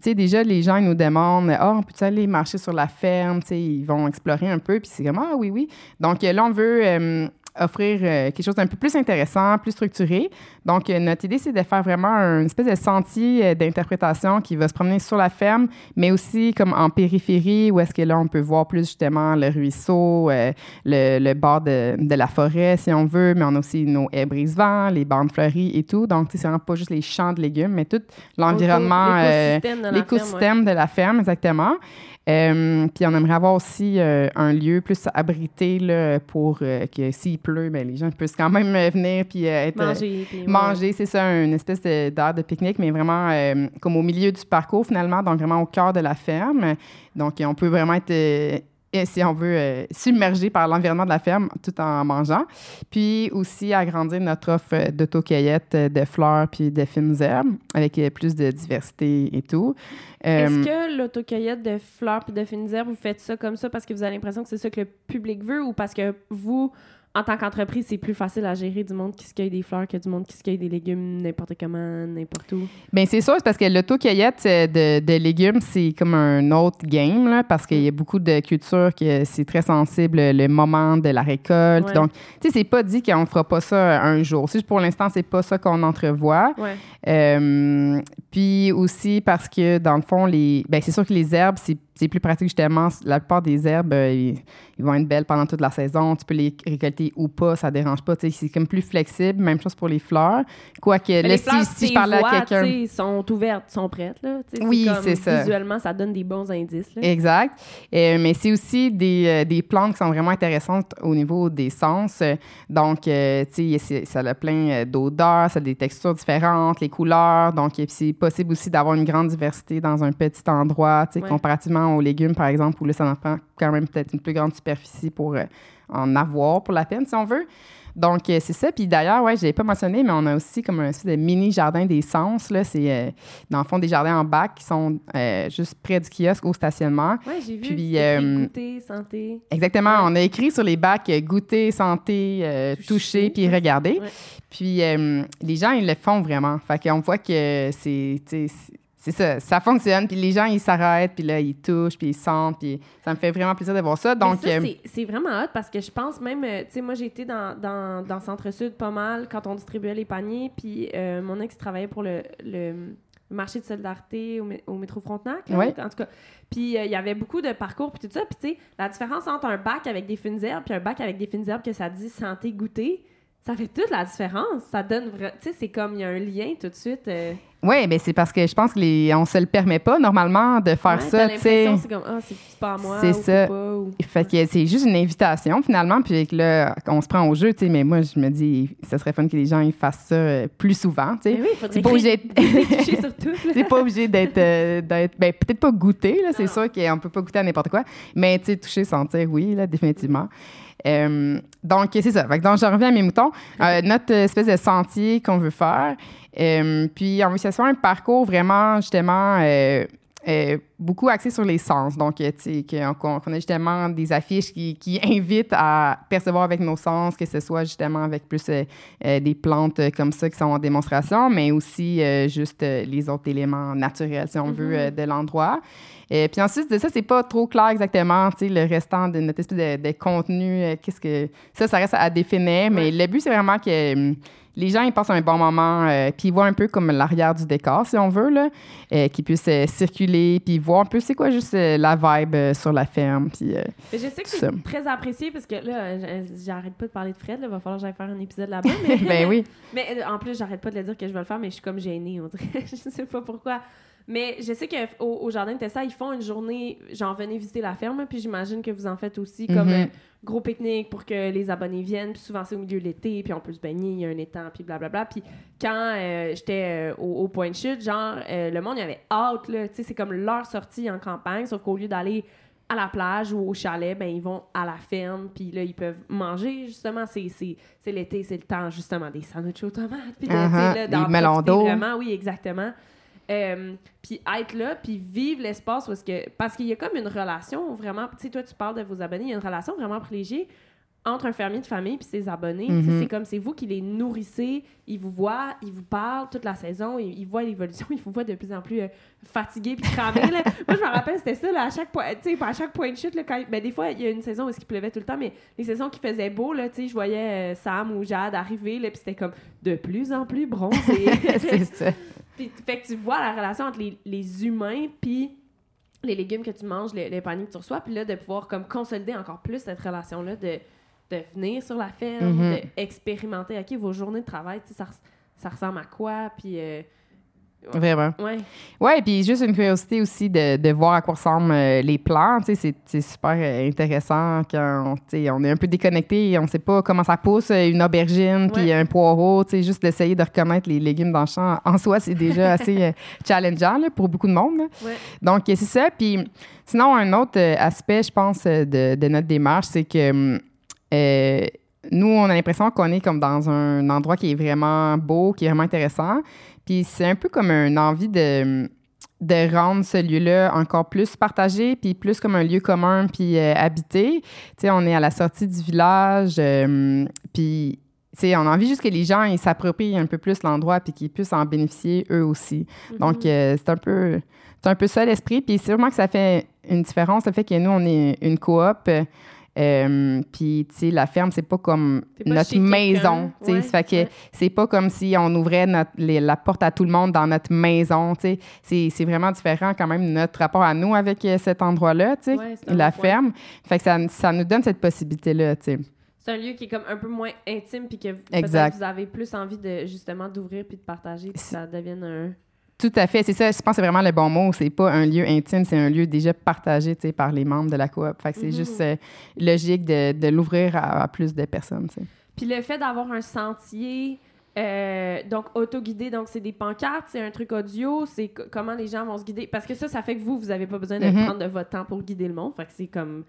sais, déjà, les gens ils nous demandent Ah, on peut aller marcher sur la ferme Tu sais, ils vont explorer un peu. Puis c'est comme Ah, oui, oui. Donc, là, on veut offrir euh, quelque chose d'un peu plus intéressant, plus structuré. Donc, euh, notre idée, c'est de faire vraiment une espèce de sentier euh, d'interprétation qui va se promener sur la ferme, mais aussi comme en périphérie, où est-ce que là, on peut voir plus justement le ruisseau, euh, le, le bord de, de la forêt, si on veut, mais on a aussi nos haies brise-vent, les bandes fleuries et tout. Donc, c'est vraiment pas juste les champs de légumes, mais tout l'environnement, l'écosystème de la ferme, l'écosystème de la ferme, exactement. Puis on aimerait avoir aussi un lieu plus abrité là, pour que s'il pleut, ben, les gens puissent quand même euh, venir puis euh, être euh, Manger. puis- manger, c'est ça, une espèce de- d'aire de pique-nique, mais vraiment euh, comme au milieu du parcours finalement, donc vraiment au cœur de la ferme. Donc on peut vraiment être, euh, et si on veut, euh, submergé par l'environnement de la ferme tout en mangeant. Puis aussi agrandir notre offre d'autocueillette de fleurs puis de fines herbes avec plus de diversité et tout. Est-ce que l'autocueillette de fleurs puis de fines herbes, vous faites ça comme ça parce que vous avez l'impression que c'est ça que le public veut ou parce que vous, en tant qu'entreprise, c'est plus facile à gérer du monde qui se cueille des fleurs que du monde qui se cueille des légumes n'importe comment, n'importe où? Bien, c'est sûr, c'est parce que l'autocueillette euh, de, de légumes, c'est comme un autre game, là, parce qu'il y a beaucoup de cultures que c'est très sensible le moment de la récolte. Ouais. Donc, tu sais, c'est pas dit qu'on fera pas ça un jour. Si pour l'instant, c'est pas ça qu'on entrevoit. Ouais. Euh, puis aussi parce que, dans le fond, les, ben, c'est sûr que les herbes, c'est, c'est plus pratique justement. La plupart des herbes, euh, ils, ils vont être belles pendant toute la saison. Tu peux les récolter ou pas, ça dérange pas. C'est comme plus flexible. Même chose pour les fleurs. Quoique, là, les si, fleurs, si je parlais à quelqu'un. tu sais, sont ouvertes, sont prêtes. Là. Oui, c'est ça. Visuellement, ça donne des bons indices. Là. Exact. Euh, mais c'est aussi des, euh, des plantes qui sont vraiment intéressantes au niveau des sens. Donc, euh, tu sais, ça a plein d'odeurs, ça a des textures différentes, les couleurs. Donc, c'est possible aussi d'avoir une grande diversité dans un petit endroit, tu sais, Ouais. comparativement aux légumes, par exemple, où là, ça en prend quand même peut-être une plus grande superficie pour euh, en avoir pour la peine, si on veut. Donc, euh, c'est ça. Puis d'ailleurs, ouais, je l'ai pas mentionné, mais on a aussi comme un espèce de mini jardin des sens. Là. C'est, euh, dans le fond, des jardins en bac qui sont euh, juste près du kiosque au stationnement. Ouais, j'ai vu. Puis, euh, goûter, santé. Exactement. Ouais. On a écrit sur les bacs goûter, santé, Toucher. toucher, puis regarder. Ouais. Puis les gens, ils le font vraiment. Fait qu'on voit que c'est, c'est- ça, ça fonctionne. Puis les gens, ils s'arrêtent, puis là, ils touchent, puis ils sentent. Puis ça me fait vraiment plaisir de voir ça. Donc, ça, euh, c'est- vraiment hot parce que je pense même, euh, tu sais, moi j'ai été dans, dans, dans Centre-Sud pas mal quand on distribuait les paniers, puis euh, mon ex travaillait pour le, le marché de solidarité au, métro Frontenac. Oui. En tout cas. Puis il y avait beaucoup de parcours, puis tout ça. Puis tu sais, la différence entre un bac avec des fines herbes puis un bac avec des fines herbes que ça dit santé goûter, ça fait toute la différence. Ça donne. Tu sais, c'est comme il y a un lien tout de suite. Euh. Oui, mais c'est parce que je pense que les, on se le permet pas normalement de faire ça. C'est comme ah, c'est pas à moi. C'est ça. Pas, Fait que c'est juste une invitation finalement, puis là on se prend au jeu, tu sais. Mais moi je me dis, ça serait fun que les gens ils fassent ça euh, plus souvent, tu sais. Oui, c'est pas obligé. c'est pas obligé d'être, euh, d'être, ben peut-être pas goûter là. C'est sûr qu'on peut pas goûter à n'importe quoi, mais tu sais toucher, sentir, oui là, définitivement. Euh, donc, c'est ça. donc, je reviens à mes moutons. Euh, notre espèce de sentier qu'on veut faire. Euh, puis, on veut que ce soit un parcours vraiment, justement, beaucoup axé sur les sens. Donc, tu sais, qu'on a justement des affiches qui, qui, invitent à percevoir avec nos sens, que ce soit justement avec plus des plantes comme ça qui sont en démonstration, mais aussi juste les autres éléments naturels, si on veut, mm-hmm. de l'endroit. Et puis ensuite de ça, c'est pas trop clair exactement, tu sais, le restant de notre espèce de, contenu. Euh, qu'est-ce que ça, ça reste à définir. Mais le but, c'est vraiment que hum, les gens ils passent un bon moment, euh, puis ils voient un peu comme l'arrière du décor, si on veut, là, euh, qu'ils puissent circuler, puis voir un peu c'est quoi juste la vibe sur la ferme. Puis, je sais que c'est très apprécié parce que là, j'arrête pas de parler de Fred, il va falloir que j'aille faire un épisode là-bas. Mais, ben oui. mais en plus, j'arrête pas de le dire que je vais le faire, mais je suis comme gênée, on dirait. je sais pas pourquoi. Mais je sais qu'au au Jardin de Tessa, ils font une journée, j'en venais visiter la ferme, puis j'imagine que vous en faites aussi comme un mhm. gros pique-nique pour que les abonnés viennent. Puis souvent, c'est au milieu de l'été, puis on peut se baigner, il y a un étang, puis blablabla. Puis quand euh, j'étais euh, au, point de chute, genre, euh, le monde, y avait hâte, là. Tu sais, c'est comme leur sortie en campagne, sauf qu'au lieu d'aller à la plage ou au chalet, ben ils vont à la ferme, puis là, ils peuvent manger, justement. C'est l'été, c'est le temps, justement, des sandwichs aux tomates, puis uh -huh. Vraiment, oui, exactement. Euh, puis être là, puis vivre l'espace parce que parce qu'il y a comme une relation vraiment, tu sais, toi tu parles de vos abonnés, il y a une relation vraiment privilégiée entre un fermier de famille puis ses abonnés. Mm-hmm. C'est comme c'est vous qui les nourrissez, ils vous voient, ils vous parlent toute la saison, ils, voient l'évolution, ils vous voient de plus en plus euh, fatigués puis cramés. Moi je me rappelle c'était ça là, à chaque point, à chaque point de chute là, quand, ben, des fois il y a une saison où il pleuvait tout le temps, mais les saisons qui faisaient beau là, je voyais euh, Sam ou Jade arriver là, puis c'était comme de plus en plus bronzé. c'est ça. Puis, fait que tu vois la relation entre les, les humains puis les légumes que tu manges, les, les, paniers que tu reçois, puis là, de pouvoir comme consolider encore plus cette relation-là, de, de venir sur la ferme, mm-hmm. d'expérimenter, OK, vos journées de travail, ça, ça ressemble à quoi, puis... Euh, Vraiment. Ouais. Ouais, puis juste une curiosité aussi de, de voir à quoi ressemblent euh, les plants. C'est, c'est super euh, intéressant quand on est un peu déconnecté et on ne sait pas comment ça pousse, euh, une aubergine puis un poireau. Juste d'essayer de reconnaître les légumes dans le champ, en soi, c'est déjà assez challengeant là, pour beaucoup de monde. Ouais. Donc, c'est ça. Puis sinon, un autre aspect, je pense, de, de notre démarche, c'est que nous, on a l'impression qu'on est comme dans un endroit qui est vraiment beau, qui est vraiment intéressant. Puis c'est un peu comme une envie de, de rendre ce lieu-là encore plus partagé, puis plus comme un lieu commun, puis euh, habité. Tu sais, on est à la sortie du village, euh, puis tu sais, on a envie juste que les gens ils s'approprient un peu plus l'endroit, puis qu'ils puissent en bénéficier eux aussi. Mm-hmm. Donc, euh, c'est un peu c'est un peu ça l'esprit. Puis sûrement que ça fait une différence, le fait que nous, on est une coop. Euh, puis, tu sais, la ferme, c'est pas comme notre maison. Tu fait que c'est pas comme si on ouvrait notre, la porte à tout le monde dans notre maison. Tu sais, c'est vraiment différent quand même notre rapport à nous avec euh, cet endroit-là, tu sais, la ferme. Fait que ça, ça nous donne cette possibilité-là, tu sais. C'est un lieu qui est comme un peu moins intime, puis que vous avez plus envie de justement d'ouvrir puis de partager, puis que ça devienne un tout à fait, c'est ça. Je pense que c'est vraiment le bon mot. C'est pas un lieu intime, c'est un lieu déjà partagé par les membres de la coop. Fait que c'est juste mm-hmm. euh, logique de, de l'ouvrir à, plus de personnes. Puis le fait d'avoir un sentier, euh, donc auto-guidé, donc c'est des pancartes, c'est un truc audio, c'est comment les gens vont se guider? Parce que ça, ça fait que vous, vous avez pas besoin de mm-hmm. prendre de votre temps pour guider le monde. Fait que c'est comme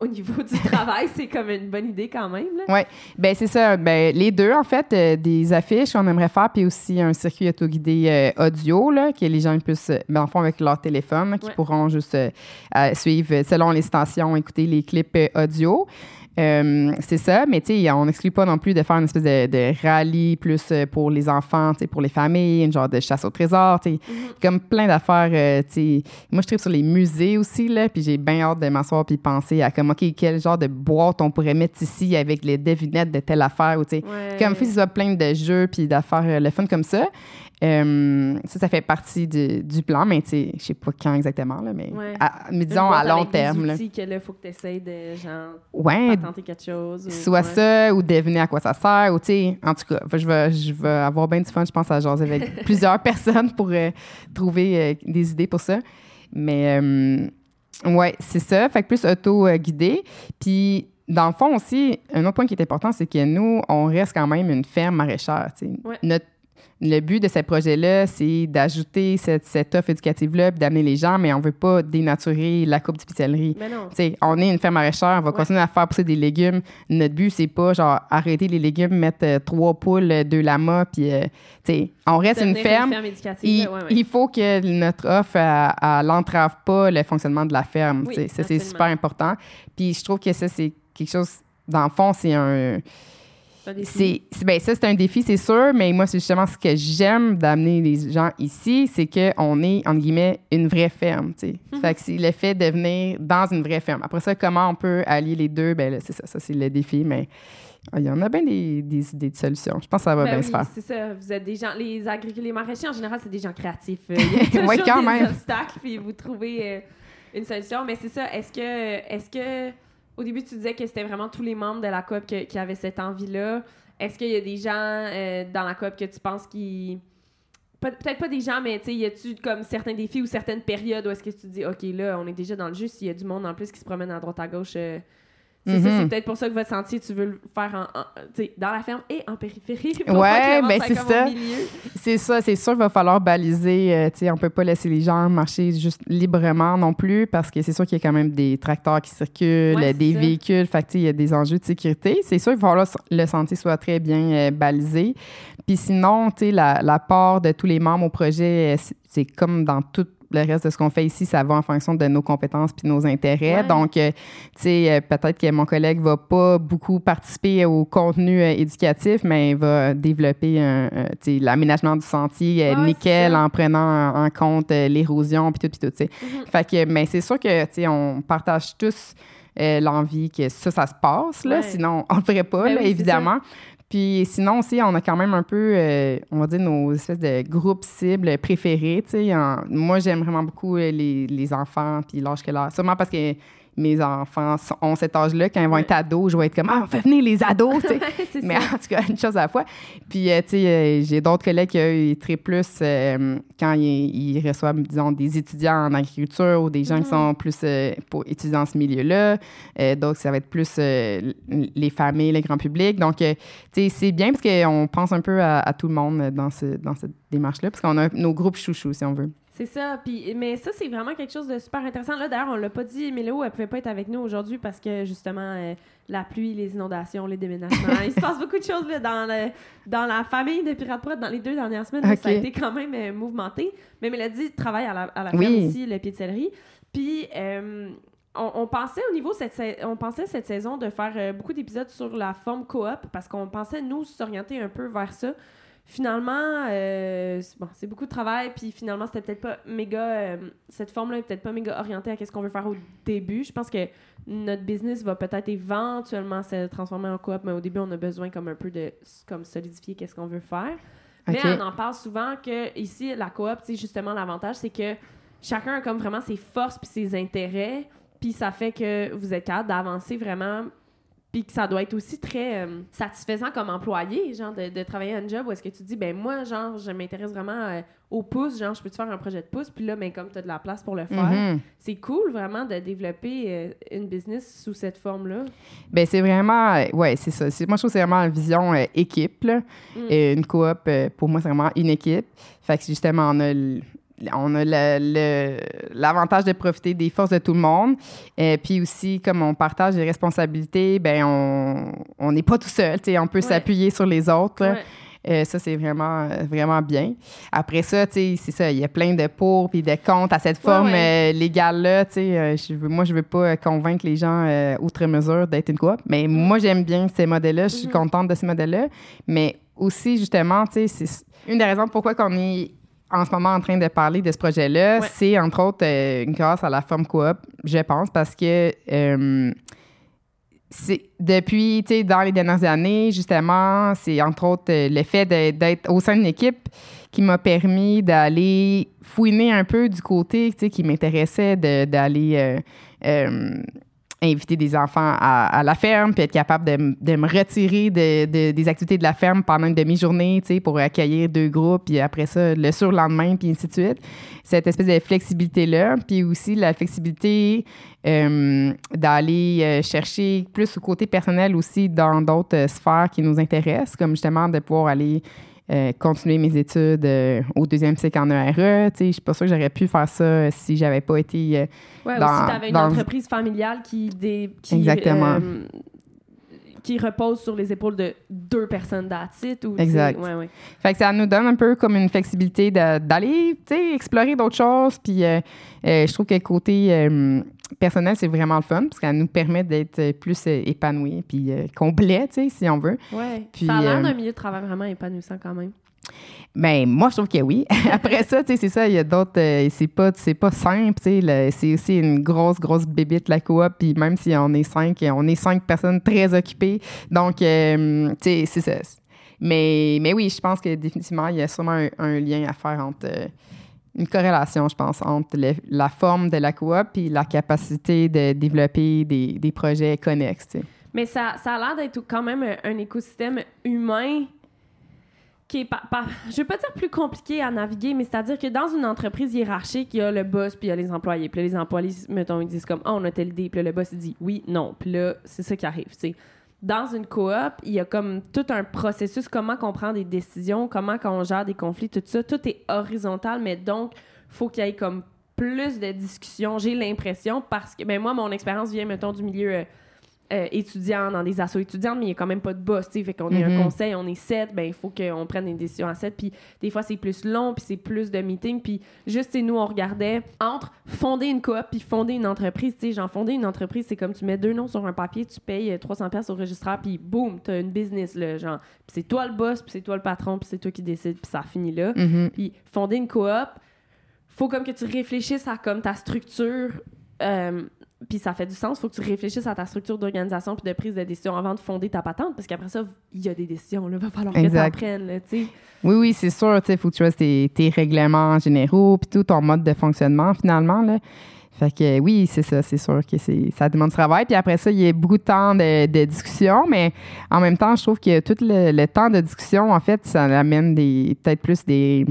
au niveau du travail, c'est comme une bonne idée quand même. Oui, ben c'est ça. Ben, les deux, en fait, euh, des affiches qu'on aimerait faire, puis aussi un circuit autoguidé euh, audio, là, que les gens puissent, ben, en fond, avec leur téléphone, qui pourront juste euh, suivre, selon les stations, écouter les clips audio. Euh, c'est ça, mais tu sais, on n'exclut pas non plus de faire une espèce de, rallye plus euh, pour les enfants, tu sais, pour les familles, une genre de chasse au trésor, tu sais, mm-hmm. comme plein d'affaires, euh, tu sais. Moi, je tripe sur les musées aussi, là, puis j'ai bien hâte de m'asseoir puis penser à comme, OK, quel genre de boîte on pourrait mettre ici avec les devinettes de telle affaire, ou tu sais, comme si ce soit plein de jeux puis d'affaires le fun comme ça. Euh, ça, ça fait partie du, du plan, mais tu sais, je sais pas quand exactement, là, mais, Ouais. à- mais disons à long terme. Des là. que là, faut que tu essaies de genre Ouais, quelque chose. ou- soit ouais. ça ou deviner à quoi ça sert ou tu sais en tout cas je vais je vais avoir bien du fun je pense à jaser avec plusieurs personnes pour euh, trouver euh, des idées pour ça mais euh, ouais c'est ça fait que plus auto euh, guidé puis dans le fond aussi un autre point qui est important c'est que nous on reste quand même une ferme maraîchère Ouais. notre le but de ce projet-là, c'est d'ajouter cette, cette offre éducative-là, d'amener les gens, mais on veut pas dénaturer la coupe sais, on est une ferme maraîchère, on va Ouais. continuer à faire pousser des légumes. Notre but, c'est pas genre arrêter les légumes, mettre euh, trois poules, euh, deux lamas, puis euh, on reste une ferme. Il, là, ouais, ouais. il faut que notre offre n'entrave pas le fonctionnement de la ferme. Oui, ça, c'est super important. Puis je trouve que ça, c'est quelque chose, dans le fond, c'est un. C'est ben, ça, c'est un défi, c'est sûr, mais moi, c'est justement ce que j'aime d'amener les gens ici, c'est qu'on est, entre guillemets, une vraie ferme. tu sais. Mhm. Fait que c'est le fait de venir dans une vraie ferme. Après ça, comment on peut allier les deux? Ben là, c'est ça, ça, c'est le défi, mais ah, il y en a bien des, des idées de solutions. Je pense que ça va Ben bien oui, se faire. c'est ça. Vous êtes des gens, les agriculteurs, les maraîchers en général, c'est des gens créatifs. Il y a toujours Ouais, quand des même. obstacles, puis vous trouvez euh, une solution. Mais c'est ça. Est-ce que, est-ce que, au début, tu disais que c'était vraiment tous les membres de la que- qui avaient cette envie-là. Est-ce qu'il y a des gens euh, dans la coop que tu penses qui Pe- Peut-être pas des gens, mais tu sais, y a-tu comme certains défis ou certaines périodes où est-ce que tu te dis, OK, là, on est déjà dans le jeu, s'il y a du monde en plus qui se promène à droite à gauche, euh, c'est ça, Mhm. c'est peut-être pour ça que votre sentier, tu veux le faire en, dans la ferme et en périphérie. pour Ouais, ben, c'est ça. C'est ça, c'est sûr qu'il va falloir baliser. euh, tu sais, on peut pas laisser les gens marcher juste librement non plus parce que c'est sûr qu'il y a quand même des tracteurs qui circulent, Ouais, des ça. véhicules. Fait que, il y a des enjeux de sécurité. C'est sûr qu'il va falloir que le sentier soit très bien euh, balisé. Puis sinon, tu sais, la, la part de tous les membres au projet, euh, c'est- c'est comme dans tout le reste de ce qu'on fait ici, ça va en fonction de nos compétences puis nos intérêts. Ouais. Donc, euh, tu sais, euh, peut-être que mon collègue va pas beaucoup participer au contenu euh, éducatif, mais il va développer un, euh, l'aménagement du sentier Ouais, nickel en prenant en, en compte l'érosion puis tout, puis tout, tu sais. Mhm. Fait que, mais c'est sûr que, tu sais, on partage tous l'envie que ça, ça se passe, là. Ouais. Sinon, on le ferait pas, Ben là, oui, évidemment. Puis sinon aussi, on a quand même un peu, euh, on va dire, nos espèces de groupes cibles préférés. moi, j'aime vraiment beaucoup euh, les, les enfants, puis l'âge que leur. Sûrement parce que mes enfants ont cet âge-là. Quand ils vont être ados, je vais être comme, ah, on fait venir les ados, tu sais. c'est Mais ça. en tout cas, une chose à la fois. Puis, euh, tu sais, euh, j'ai d'autres collègues qui, eux, ils traitent plus euh, quand ils, ils reçoivent, disons, des étudiants en agriculture ou des gens qui Mhm. sont plus euh, pour étudier dans ce milieu-là. Donc, ça va être plus les familles, le grand public. Donc, tu sais, c'est bien parce qu'on pense un peu à, à tout le monde dans, ce, dans cette démarche-là, parce qu'on a nos groupes chouchous, si on veut. C'est ça. Puis, mais ça, c'est vraiment quelque chose de super intéressant. Là, d'ailleurs, on l'a pas dit, Mélo, elle pouvait pas être avec nous aujourd'hui parce que, justement, euh, la pluie, les inondations, les déménagements. il se passe beaucoup de choses là, dans, le- dans la famille de Pirate Prod dans les deux dernières semaines. ça a été quand même euh, mouvementé. Mais Mélodie travaille à la, à la Oui. ferme ici, le pied de céleri. Puis, euh, on, on pensait au niveau cette on pensait cette saison de faire euh, beaucoup d'épisodes sur la forme coop parce qu'on pensait nous s'orienter un peu vers ça. Finalement, euh, c'est- bon, c'est beaucoup de travail, puis finalement, c'était peut-être pas méga. euh, cette forme-là est peut-être pas méga orientée à ce qu'on veut faire au début. Je pense que notre business va peut-être éventuellement se transformer en coop, mais au début, on a besoin comme un peu de comme solidifier qu'est-ce qu'on veut faire. Mais on en parle souvent que ici, la coop, sais, justement, l'avantage, c'est que chacun a comme vraiment ses forces puis ses intérêts, puis ça fait que vous êtes capable d'avancer vraiment puis que ça doit être aussi très euh, satisfaisant comme employé, genre de, de travailler à un job où est-ce que tu dis, ben moi, genre, je m'intéresse vraiment euh, au pouce, genre, je peux te faire un projet de pouce, puis là, ben comme tu as de la place pour le faire, Mhm. c'est cool vraiment de développer euh, une business sous cette forme-là. Ben c'est vraiment, ouais, c'est ça. Moi, je trouve que c'est vraiment une vision équipe. là. Mm. Une coop, pour moi, c'est vraiment une équipe. Fait que justement, on a, on a l'avantage de profiter des forces de tout le monde. Et puis aussi, comme on partage les responsabilités, ben on on n'est pas tout seul. On peut Ouais. s'appuyer sur les autres. Ouais. Euh, ça, c'est vraiment, euh, vraiment bien. Après ça, c'est ça, il y a plein de pour puis de contre à cette forme ouais. euh, légale-là. Euh, moi, je veux pas euh, convaincre les gens euh, outre mesure d'être une coop, mais moi, j'aime bien ces modèles-là. Je suis Mhm. contente de ces modèles-là. Mais aussi, justement, c'est une des raisons pourquoi qu'on est en ce moment en train de parler de ce projet-là, Ouais. c'est entre autres euh, grâce à la forme coop, je pense, parce que euh, c'est depuis, tu sais, dans les dernières années, justement, c'est entre autres euh, le fait d'être au sein d'une équipe qui m'a permis d'aller fouiner un peu du côté qui m'intéressait d'aller inviter des enfants à, la ferme, puis être capable de, de me retirer de, des activités de la ferme pendant une demi-journée, tu sais, pour accueillir deux groupes, puis après ça, le surlendemain, puis ainsi de suite. Cette espèce de flexibilité-là, puis aussi la flexibilité euh, d'aller euh, chercher plus au côté personnel aussi dans d'autres euh, sphères qui nous intéressent, comme justement de pouvoir aller euh, continuer mes études euh, au deuxième cycle en ERE. Je suis pas sûre que j'aurais pu faire ça si j'avais pas été. Euh, ouais, dans, aussi, tu avais une entreprise familiale qui. Des, qui Exactement. qui repose sur les épaules de deux personnes d'attitude. Ou, exact. Ouais, ouais. Fait que ça nous donne un peu comme une flexibilité d'aller explorer d'autres choses. Puis je trouve que côté personnel, c'est vraiment le fun parce qu'elle nous permet d'être plus euh, épanouis puis euh, complet, tu sais, si on veut. Oui. Ça a l'air euh, d'un milieu de travail vraiment épanouissant quand même. Ben moi je trouve que oui. Après ça, tu sais, c'est ça, il y a d'autres c'est pas c'est pas simple, tu sais, c'est aussi une grosse grosse bébite la coop puis même si on est cinq, on est cinq personnes très occupées. Donc tu sais, c'est ça. Mais mais oui, je pense que définitivement il y a sûrement un lien à faire entre une corrélation, je pense, entre la forme de la coop et la capacité de développer des, projets connexes. Mais ça, ça a l'air d'être quand même un, écosystème humain qui est pas, je veux pas dire plus compliqué à naviguer, mais c'est-à-dire que dans une entreprise hiérarchique, il y a le boss puis il y a les employés. Puis les employés, mettons, ils disent comme, oh, on a telle idée. Puis le boss, il dit oui, non. Puis là, c'est ça qui arrive, tu sais dans une coop, il y a comme tout un processus, comment qu'on prend des décisions, comment qu'on gère des conflits, tout ça. Tout est horizontal, mais donc, faut qu'il y ait comme plus de discussions, j'ai l'impression, parce que, ben moi, mon expérience vient, mettons, du milieu euh, euh, étudiants dans des assos étudiantes, mais il n'y a quand même pas de boss, tu sais. Fait qu'on est un mhm. conseil, on est sept, ben il faut qu'on prenne des décisions à sept. Puis des fois, c'est plus long, puis c'est plus de meetings. Puis juste, nous, on regardait entre fonder une coop puis fonder une entreprise. Tu sais, genre, fonder une entreprise, c'est comme tu mets deux noms sur un papier, tu payes 300$ euh, au registraire, puis boum, tu as une business, là. Genre, puis c'est toi le boss, puis c'est toi le patron, puis c'est toi qui décide, puis ça finit là. Mhm. Puis fonder une coop, faut comme que tu réfléchisses à comme ta structure. Euh, puis ça fait du sens. Il faut que tu réfléchisses à ta structure d'organisation puis de prise de décision avant de fonder ta patente, parce qu'après ça, il y a des décisions. Il va falloir que tu apprennes. Oui, oui, c'est sûr. Il faut que tu aies tes, tes, règlements généraux puis tout ton mode de fonctionnement, finalement. Là. Fait que oui, c'est ça, c'est sûr que ça demande du travail. Puis après ça, il y a beaucoup de temps de, discussion, mais en même temps, je trouve que tout le, le temps de discussion, en fait, ça amène des peut-être plus des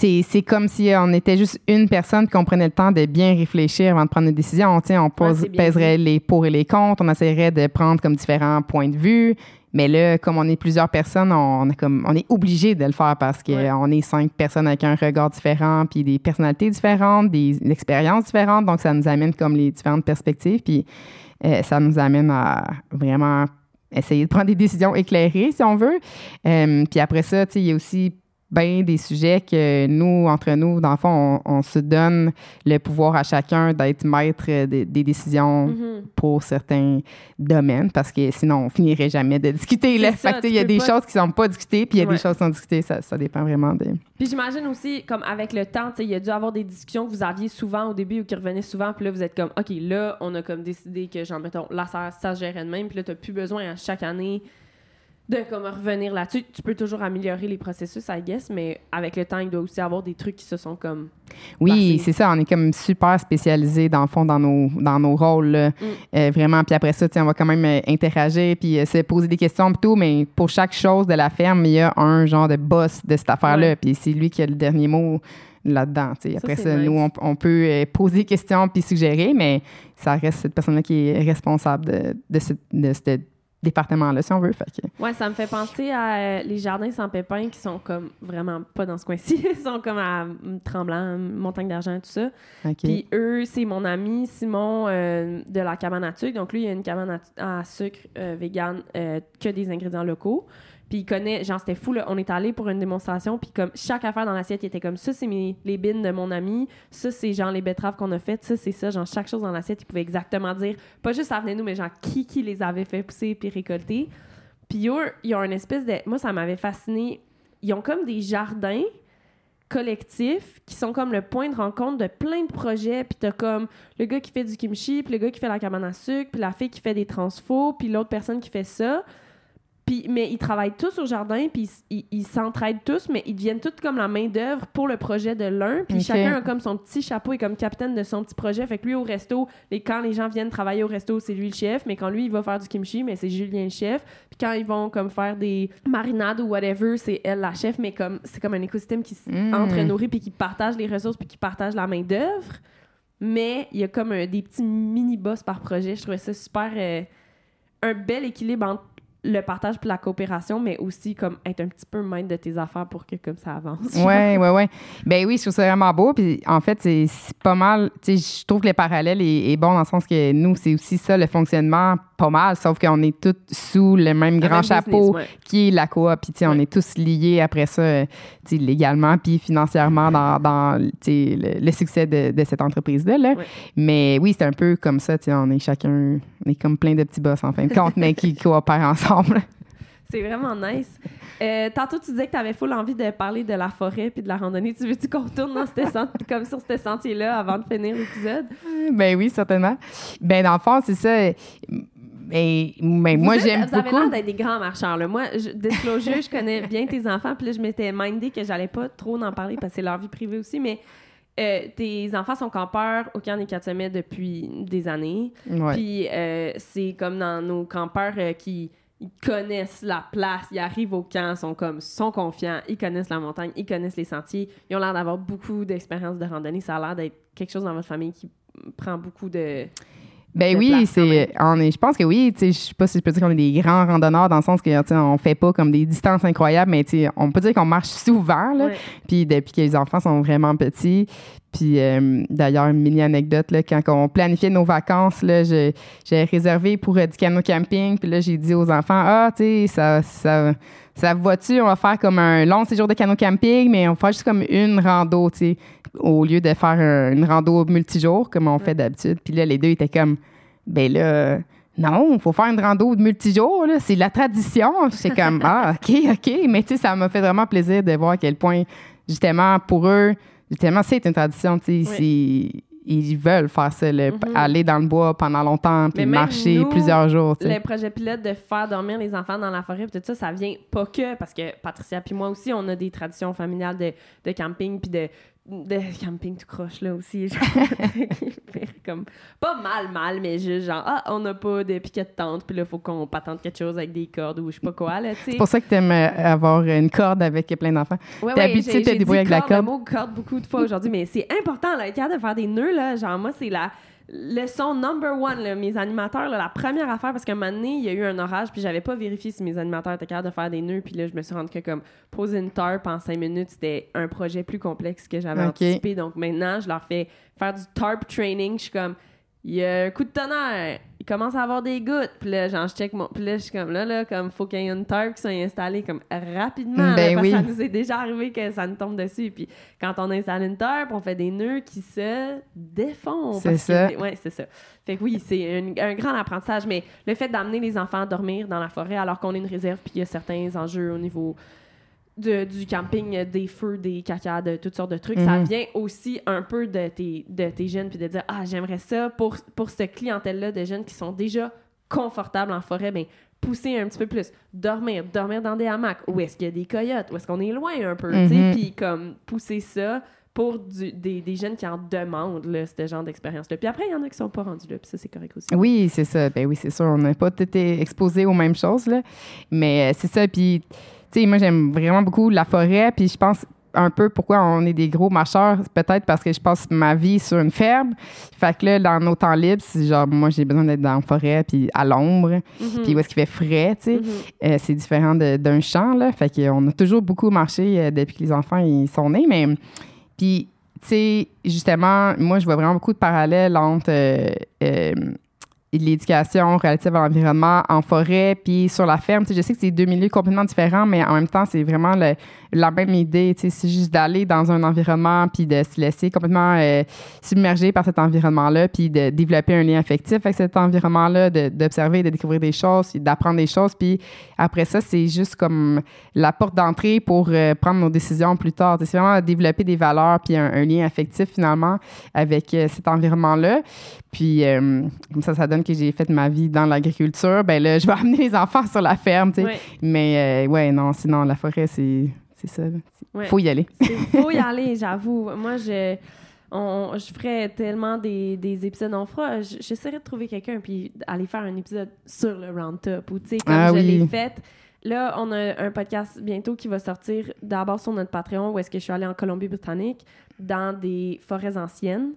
c'est comme si on était juste une personne qu'on prenait le temps de bien réfléchir avant de prendre une décision. on pèserait les pour et les contre, on essaierait de prendre comme différents points de vue. Mais là, comme on est plusieurs personnes, on, comme, on est obligé de le faire parce qu'on est cinq personnes avec un regard différent, puis des personnalités différentes, des, expériences différentes. Donc, ça nous amène comme les différentes perspectives. Puis euh, ça nous amène à vraiment essayer de prendre des décisions éclairées, si on veut. Euh, puis après ça, il y a aussi bien des sujets que nous, entre nous, dans le fond, on, se donne le pouvoir à chacun d'être maître des, décisions mm-hmm. pour certains domaines, parce que sinon, on finirait jamais de discuter. Là. il y a des choses qui sont pas discutées, puis il y a des choses qui sont discutées. Ça, ça dépend vraiment de... Puis j'imagine aussi, comme avec le temps, il y a dû avoir des discussions que vous aviez souvent au début ou qui revenaient souvent, puis là, vous êtes comme, OK, là, on a comme décidé que, genre, mettons, là, ça, ça se gérait de même, puis là, tu n'as plus besoin à chaque année de comme revenir là-dessus. Tu peux toujours améliorer les processus, I guess, mais avec le temps, il doit aussi avoir des trucs qui se sont comme. Oui, c'est ça. On est comme super spécialisé dans le fond dans nos, dans nos rôles. Mm. Euh, vraiment. Puis après ça, on va quand même euh, interagir puis euh, se poser des questions tout, mais pour chaque chose de la ferme, il y a un genre de boss de cette affaire-là. Puis c'est lui qui a le dernier mot là-dedans. Après ça, nous, on, peut poser des questions puis suggérer, mais ça reste cette personne-là qui est responsable de, de, ce, de cette département-là, si on veut. Fait Ouais, ça me fait penser à euh, les jardins sans pépins qui sont comme vraiment pas dans ce coin-ci. Ils sont comme à Tremblant, Montagne d'Argent, tout ça. Puis eux, c'est mon ami Simon euh, de la cabane à sucre. Donc lui, il a une cabane à, sucre euh, vegan que des ingrédients locaux. Puis il connaît, genre, c'était fou, là. On est allé pour une démonstration, puis comme chaque affaire dans l'assiette, il était comme ça, c'est les bines de mon ami, ça, c'est genre les betteraves qu'on a faites, ça, c'est ça. Genre, chaque chose dans l'assiette, il pouvait exactement dire, pas juste ça venait nous, mais genre, qui qui les avait fait pousser puis récolter. Puis ils ont une espèce de. Moi, ça m'avait fasciné. Ils ont comme des jardins collectifs qui sont comme le point de rencontre de plein de projets. Puis t'as comme le gars qui fait du kimchi, puis le gars qui fait la cabane à sucre, puis la fille qui fait des transfos, puis l'autre personne qui fait ça. Puis, mais ils travaillent tous au jardin, puis ils- s'entraident tous, mais ils deviennent tous comme la main-d'œuvre pour le projet de l'un. Puis chacun a comme son petit chapeau et comme capitaine de son petit projet. Fait que lui, au resto, les, quand les gens viennent travailler au resto, c'est lui le chef. Mais quand lui, il va faire du kimchi, mais c'est Julien le chef. Puis quand ils vont comme faire des marinades ou whatever, c'est elle la chef. Mais comme c'est comme un écosystème qui Mm. s'entre-nourrit, puis qui partage les ressources, puis qui partage la main-d'œuvre. Mais il y a comme un- des petits mini-boss par projet. Je trouvais ça super. euh, un bel équilibre entre le partage puis la coopération, mais aussi comme être un petit peu maître de tes affaires pour que comme ça avance. Ouais, ouais, ouais. Ben oui, je trouve ça vraiment beau. Puis en fait, c'est pas mal. Je trouve que le parallèle est bon dans le sens que nous, c'est aussi ça, le fonctionnement, pas mal, sauf qu'on est tous sous le même Le grand même chapeau business, ouais. qui est la coop. Puis, tu sais, on Ouais. est tous liés après ça, euh, légalement, puis financièrement dans, dans le, le succès de, de cette entreprise-là. là. Ouais. Mais oui, c'est un peu comme ça, on est chacun, on est comme plein de petits boss en fin de compte, mais qui coopèrent ensemble. C'est vraiment nice. Euh, tantôt, tu disais que tu avais full envie de parler de la forêt puis de la randonnée. Tu veux-tu qu'on retourne dans cette comme sur ce sentier-là avant de finir l'épisode? Ben oui, certainement. Ben dans le fond, c'est ça. Ben, moi, Vous j'aime Vous avez l'air d'être des grands marcheurs. Là. Moi, je, disclosure, je connais bien tes enfants. Puis là, je m'étais mindé que j'allais pas trop en parler parce que c'est leur vie privée aussi. Mais euh, tes enfants sont campeurs au camp des quatre sommets depuis des années. Ouais. Puis euh, c'est comme dans nos campeurs euh, qui ils connaissent la place, ils arrivent au camp, sont comme sont confiants, ils connaissent la montagne, ils connaissent les sentiers, ils ont l'air d'avoir beaucoup d'expérience de randonnée. Ça a l'air d'être quelque chose dans votre famille qui prend beaucoup de. Ben oui, c'est on est je pense que oui, tu sais je sais pas si je peux dire qu'on est des grands randonneurs dans le sens que on fait pas comme des distances incroyables mais tu on peut dire qu'on marche souvent là. Ouais. Puis depuis que les enfants sont vraiment petits, puis euh, d'ailleurs une mini anecdote là quand on planifiait nos vacances là, j'ai réservé pour euh, du canot camping, puis là j'ai dit aux enfants "Ah, tu sais ça ça ça va-tu, on va faire comme un long séjour de canot camping, mais on va faire juste comme une rando, tu sais, au lieu de faire un- une rando multijour comme on fait d'habitude. Puis là, les deux étaient comme, ben là, non, il faut faire une rando de multijour, c'est la tradition. C'est comme, ah, OK, OK. Mais tu sais, ça m'a fait vraiment plaisir de voir à quel point, justement, pour eux, justement, c'est une tradition, tu sais, ils veulent faire ça, le- Mhm. aller dans le bois pendant longtemps, puis marcher nous, plusieurs jours, tu sais. Le projet pilote de faire dormir les enfants dans la forêt, tout ça, ça vient pas que parce que Patricia puis moi aussi, on a des traditions familiales de, de camping puis de, de camping tout croche là aussi. genre, comme pas mal mal, mais juste genre ah on n'a pas de piquet de tente, puis là faut qu'on patente quelque chose avec des cordes ou je sais pas quoi là, tu sais. C'est pour ça que tu aimes avoir une corde avec plein d'enfants. Ouais, T'es ouais, habitué de te débrouiller avec la corde, corde. Le mot corde beaucoup de fois aujourd'hui, mais c'est important, là, être capable de faire des nœuds, là. Genre, moi, c'est la leçon number one, là, mes animateurs, là, la première affaire, parce qu'un moment donné, il y a eu un orage, puis j'avais pas vérifié si mes animateurs étaient capables de faire des nœuds, puis là, je me suis rendu que, comme, poser une tarp en cinq minutes, c'était un projet plus complexe que j'avais anticipé. Donc, maintenant, je leur fais faire du tarp training. Je suis comme, il y a un coup de tonnerre, il commence à avoir des gouttes. Puis là, genre, je check mon. Puis là, je suis comme, là, là, comme, faut qu'il y ait une tarp qui soit installée, comme, rapidement. là, Ben parce oui. ça nous est déjà arrivé que ça nous tombe dessus. Puis quand on installe une tarp, on fait des nœuds qui se défont. C'est ça. que- ouais, c'est ça. Fait que oui, c'est un grand apprentissage. Mais le fait d'amener les enfants à dormir dans la forêt alors qu'on est une réserve, puis il y a certains enjeux au niveau de- du camping, euh, des feux, des cacas, de toutes sortes de trucs, ça Mhm. vient aussi un peu de tes, de tes jeunes, puis de dire Ah, j'aimerais ça pour, pour cette clientèle-là de jeunes qui sont déjà confortables en forêt, ben pousser un petit peu plus, dormir, dormir dans des hamacs, où est-ce qu'il y a des coyotes, où est-ce qu'on est loin un peu, tu sais, Mhm. puis comme pousser ça pour du- des, des jeunes qui en demandent, là, ce genre d'expérience-là. Puis après, il y en a qui sont pas rendus là, puis ça, c'est correct aussi. Oui, c'est ça. Ben oui, c'est sûr. On n'a pas été exposés aux mêmes choses, là. Mais euh, c'est ça. Puis, tu sais, moi, j'aime vraiment beaucoup la forêt. Puis, je pense un peu pourquoi on est des gros marcheurs. Peut-être parce que je passe ma vie sur une ferme. Fait que là, dans nos temps libres, c'est genre, moi, j'ai besoin d'être dans la forêt, puis à l'ombre, Mhm. puis où est-ce qu'il fait frais, tu sais. Mhm. Euh, c'est différent d'un champ, là. Fait qu'on a toujours beaucoup marché euh, depuis que les enfants ils sont nés. Mais, puis, tu sais, justement, moi, je vois vraiment beaucoup de parallèles entre euh, euh, l'éducation relative à l'environnement en forêt puis sur la ferme. Tu sais, je sais que c'est deux milieux complètement différents, mais en même temps, c'est vraiment la même idée. C'est juste d'aller dans un environnement puis de se laisser complètement euh, submerger par cet environnement-là puis de développer un lien affectif avec cet environnement-là, d'observer, de, découvrir des choses, d'apprendre des choses. Puis après ça, c'est juste comme la porte d'entrée pour euh, prendre nos décisions plus tard. C'est vraiment développer des valeurs puis un, un lien affectif finalement avec euh, cet environnement-là. Puis euh, comme ça, ça donne que j'ai fait ma vie dans l'agriculture, ben là, je vais amener les enfants sur la ferme, tu sais. Mais euh, ouais, non, sinon, la forêt, c'est ça. Il faut y aller. Il faut y aller, j'avoue. Moi, je, on, je ferais tellement des, des épisodes. On fera, j'essaierais de trouver quelqu'un puis aller faire un épisode sur le Roundup ou, tu sais, comme ah je l'ai fait. Là, on a un podcast bientôt qui va sortir d'abord sur notre Patreon où est-ce que je suis allée en Colombie-Britannique dans des forêts anciennes.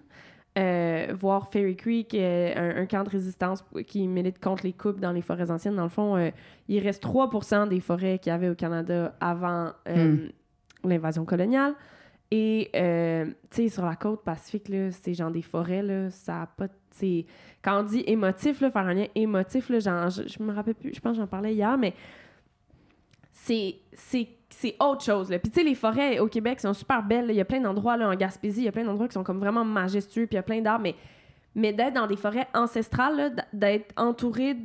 Euh, voir Fairy Creek, euh, un, camp de résistance qui milite contre les coupes dans les forêts anciennes. Dans le fond, euh, il reste 3% des forêts qu'il y avait au Canada avant hmm. l'invasion coloniale. Et, tu sais, sur la côte pacifique, c'est genre des forêts, là, ça a pas... Quand on dit émotif, là, faire un lien émotif, là, genre, je, je me rappelle plus, je pense que j'en parlais hier, mais c'est c'est autre chose. Là. Puis tu sais, les forêts au Québec sont super belles. Il y a plein d'endroits là, en Gaspésie, il y a plein d'endroits qui sont comme vraiment majestueux, puis il y a plein d'arbres. Mais, mais d'être dans des forêts ancestrales, d'être entouré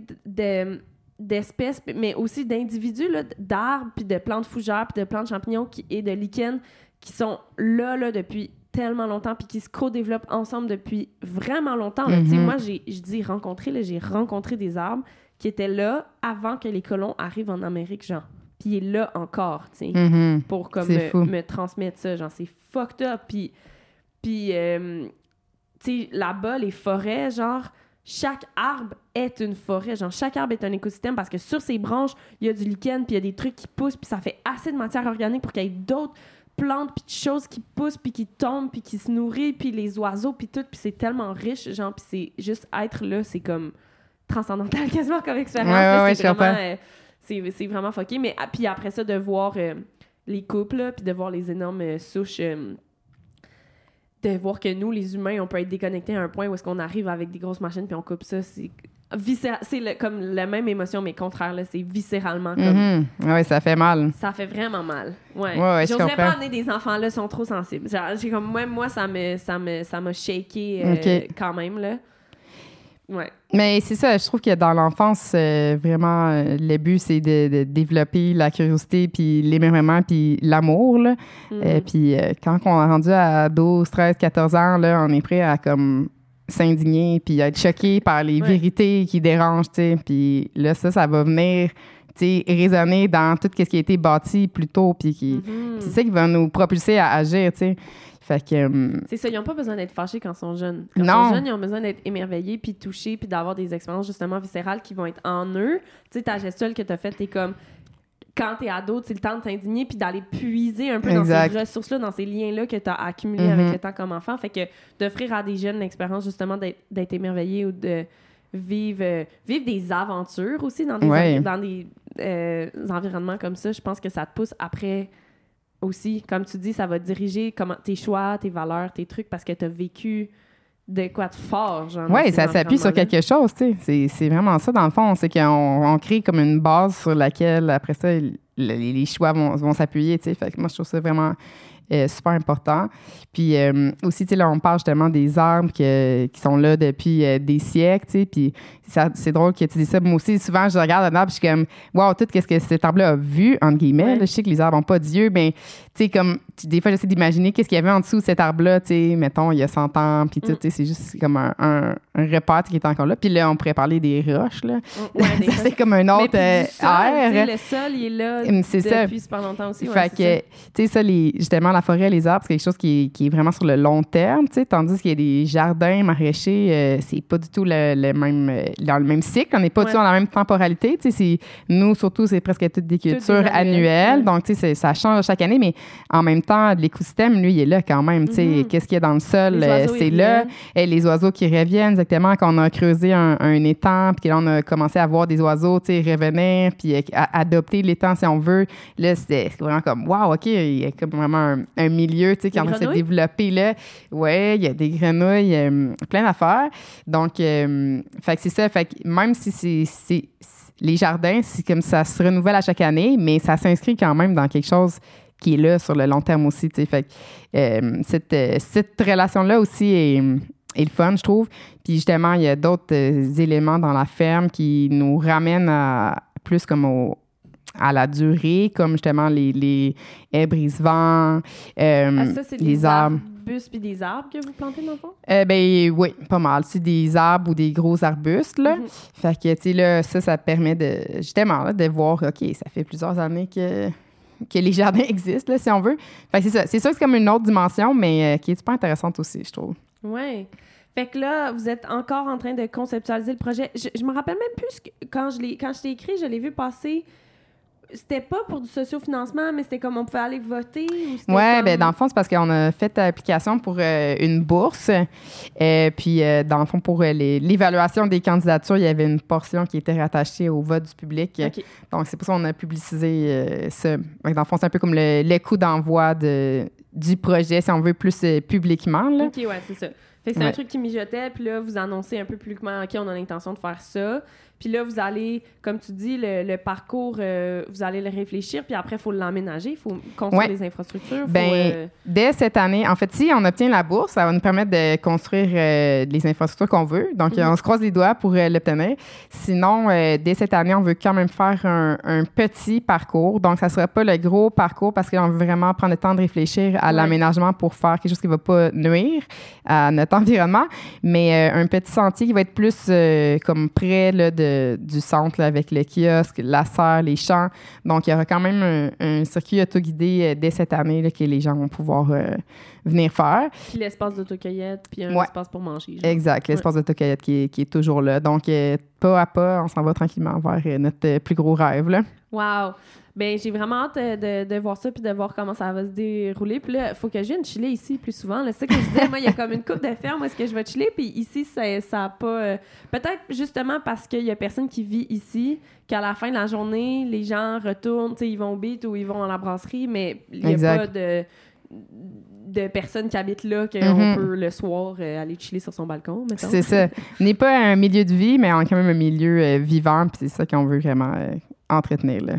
d'espèces, mais aussi d'individus, d'arbres, puis de plantes fougères, puis de plantes champignons qui, et de lichens qui sont là, là depuis tellement longtemps, puis qui se co-développent ensemble depuis vraiment longtemps. Mm-hmm. moi, je dis rencontrer, j'ai rencontré des arbres qui étaient là avant que les colons arrivent en Amérique, genre puis il est là encore, tu sais, mm-hmm. pour comme me, transmettre ça. Genre, c'est fucked up. Puis, puis euh, tu sais, là-bas, les forêts, genre, chaque arbre est une forêt. Genre, chaque arbre est un écosystème parce que sur ses branches, il y a du lichen, puis il y a des trucs qui poussent, puis ça fait assez de matière organique pour qu'il y ait d'autres plantes, puis de choses qui poussent, puis qui tombent, puis qui se nourrissent, puis les oiseaux, puis tout. Puis c'est tellement riche, genre, puis c'est juste être là, c'est comme transcendantal quasiment comme expérience. Ouais, ouais, c'est vraiment c'est vraiment fucké. Mais ah, puis après ça, de voir euh, les couples, puis de voir les énormes euh, souches. Euh, de voir que nous, les humains, on peut être déconnectés à un point où est-ce qu'on arrive avec des grosses machines puis on coupe ça. C'est c'est comme la même émotion, mais contraire, c'est viscéralement comme. Mm-hmm. Oui, ça fait mal. Ça fait vraiment mal. Ouais. ouais, J'oserais pas amener des enfants là, sont trop sensibles. J'ai comme, même moi, ça me, ça me, ça m'a shaké quand même, là. Ouais. Mais c'est ça, je trouve que dans l'enfance, euh, vraiment, euh, le but, c'est de, développer la curiosité, puis l'émerveillement, puis l'amour. Là. Mm. Euh, puis quand on est rendu à 12, 13, 14 ans, là, on est prêt à comme s'indigner, puis être choqué par les vérités qui dérangent, tu sais. Puis là, ça, ça va venir résonner dans tout ce qui a été bâti plus tôt, puis qui, mm-hmm. c'est ça qui va nous propulser à agir, tu sais. Euh, c'est ça, ils n'ont pas besoin d'être fâchés quand ils sont jeunes. Quand ils sont jeunes, ils ont besoin d'être émerveillés, puis touchés, puis d'avoir des expériences justement viscérales qui vont être en eux. Tu sais, ta gestuelle que tu as faite, t'es comme quand t'es ado, c'est le temps de t'indigner puis d'aller puiser un peu dans ces ressources-là, dans ces liens-là que tu as accumulés avec mm-hmm. le temps comme enfant. Fait que d'offrir à des jeunes l'expérience justement d'être émerveillés ou de vivre, euh, vivre des aventures aussi dans des, dans des euh, environnements comme ça, je pense que ça te pousse après aussi, comme tu dis, ça va diriger comment, tes choix, tes valeurs, tes trucs, parce que tu as vécu de quoi de fort. Oui, ça s'appuie sur quelque chose, tu sais. C'est vraiment ça, dans le fond. C'est qu'on on crée comme une base sur laquelle, après ça, les, choix vont, vont s'appuyer, tu sais. Fait que moi, je trouve ça vraiment euh, super important. Puis euh, aussi, tu sais, là, on parle justement des arbres qui sont là depuis euh, des siècles, tu sais. Puis c'est drôle que tu dis ça. Moi aussi, souvent, je regarde un arbre, je suis comme, wow, tout ce que cet arbre-là a vu, entre guillemets. je sais que les arbres n'ont pas d'yeux, mais tu sais, comme, des fois, j'essaie d'imaginer qu'est-ce qu'il y avait en dessous de cet arbre-là, tu sais, mettons, il y a 100 ans, puis tout, mm. tu sais, c'est juste comme un, un, repère qui est encore là. Puis là, on pourrait parler des roches, là. Mm, c'est comme un autre air. Le sol, il est là depuis super longtemps aussi. fait que, tu sais, ça, les, justement, la forêt, les arbres, c'est quelque chose qui est, vraiment sur le long terme, tu sais, tandis qu'il y a des jardins maraîchers, euh, c'est pas du tout le, même, euh, dans le même cycle, on n'est pas du tout dans la même temporalité, tu sais, nous, surtout, c'est presque toutes des cultures annuelles, donc, tu sais, ça change chaque année, mais en même temps, l'écosystème, lui, il est là quand même, tu sais, mm-hmm. qu'est-ce qu'il y a dans le sol, euh, c'est là, et les oiseaux qui reviennent, exactement, quand on a creusé un, étang, puis là, on a commencé à voir des oiseaux, tu sais, revenir, puis adopter l'étang, si on veut, là, c'est vraiment comme, wow, OK, il y a comme vraiment un milieu tu sais, qui en train de se développer là. Ouais, il y a des grenouilles, euh, plein d'affaires. Donc, euh, fait que c'est ça. Fait que même si c'est les jardins, c'est comme ça se renouvelle à chaque année, mais ça s'inscrit quand même dans quelque chose qui est là sur le long terme aussi. Fait que, euh, cette, cette relation-là aussi est, est, le fun, je trouve. Puis justement, il y a d'autres éléments dans la ferme qui nous ramènent à plus comme au, à la durée, comme justement les, les haies brise-vent, euh, Ah, les des arbres. arbustes puis des arbres que vous plantez dans le fond? Euh, ben oui, pas mal. C'est des arbres ou des gros arbustes, là. Mhm. Fait que, tu sais, là, ça, ça permet de, justement, là, de voir, OK, ça fait plusieurs années que, que les jardins existent, là, si on veut. Fait que c'est ça. C'est sûr que c'est comme une autre dimension, mais euh, qui est super intéressante aussi, je trouve. Ouais. Fait que là, vous êtes encore en train de conceptualiser le projet. Je, je me rappelle même plus que quand je l'ai quand je t'ai écrit, je l'ai vu passer. C'était pas pour du sociofinancement, mais c'était comme on pouvait aller voter ou c'était Ouais, comme- ben dans le fond, c'est parce qu'on a fait l'application pour euh, une bourse. Euh, puis, euh, dans le fond, pour euh, les- l'évaluation des candidatures, il y avait une portion qui était rattachée au vote du public. Donc, c'est pour ça qu'on a publicisé que Dans le fond, c'est un peu comme le, le coup d'envoi de, du projet, si on veut, plus euh, publiquement. Là. OK, ouais, c'est ça. Fait que c'est un truc qui mijotait, puis là, vous annoncez un peu plus publiquement, OK, on a l'intention de faire ça. Puis là, vous allez, comme tu dis, le, le parcours, euh, vous allez le réfléchir, puis après, il faut l'aménager, il faut construire Ouais. les infrastructures. faut, Ben, euh, Dès cette année, en fait, si on obtient la bourse, ça va nous permettre de construire euh, les infrastructures qu'on veut. Donc, Mhm. on se croise les doigts pour euh, l'obtenir. Sinon, euh, dès cette année, on veut quand même faire un, un petit parcours. Donc, ça ne sera pas le gros parcours parce qu'on veut vraiment prendre le temps de réfléchir à Ouais. l'aménagement pour faire quelque chose qui ne va pas nuire à notre mais euh, un petit sentier qui va être plus euh, comme près là, de, du centre là, avec le kiosque, la serre, les champs. Donc, il y aura quand même un, un circuit autoguidé euh, dès cette année là, que les gens vont pouvoir venir faire. puis l'espace d'autocueillette, puis un Ouais. espace pour manger. genre. Exact, l'espace d'autocueillette qui, est- qui est toujours là. Donc, pas à pas, on s'en va tranquillement vers notre plus gros rêve. Là. Wow! Ben, j'ai vraiment hâte euh, de, de voir ça puis de voir comment ça va se dérouler. Puis là, il faut que je vienne chiller ici plus souvent. C'est ça que je disais. Moi, il y a comme une coupe de ferme où est-ce que je vais chiller. Puis ici, ça, ça a pas... euh, Peut-être justement parce qu'il y a personne qui vit ici, qu'à la fin de la journée, les gens retournent, ils vont au beat ou ils vont à la brasserie, mais il n'y a pas de de personnes qui habitent là qu'on Mhm. peut le soir euh, aller chiller sur son balcon. C'est ça. N'est pas un milieu de vie, mais on a quand même un milieu euh, vivant, puis c'est ça qu'on veut vraiment euh, entretenir. Là.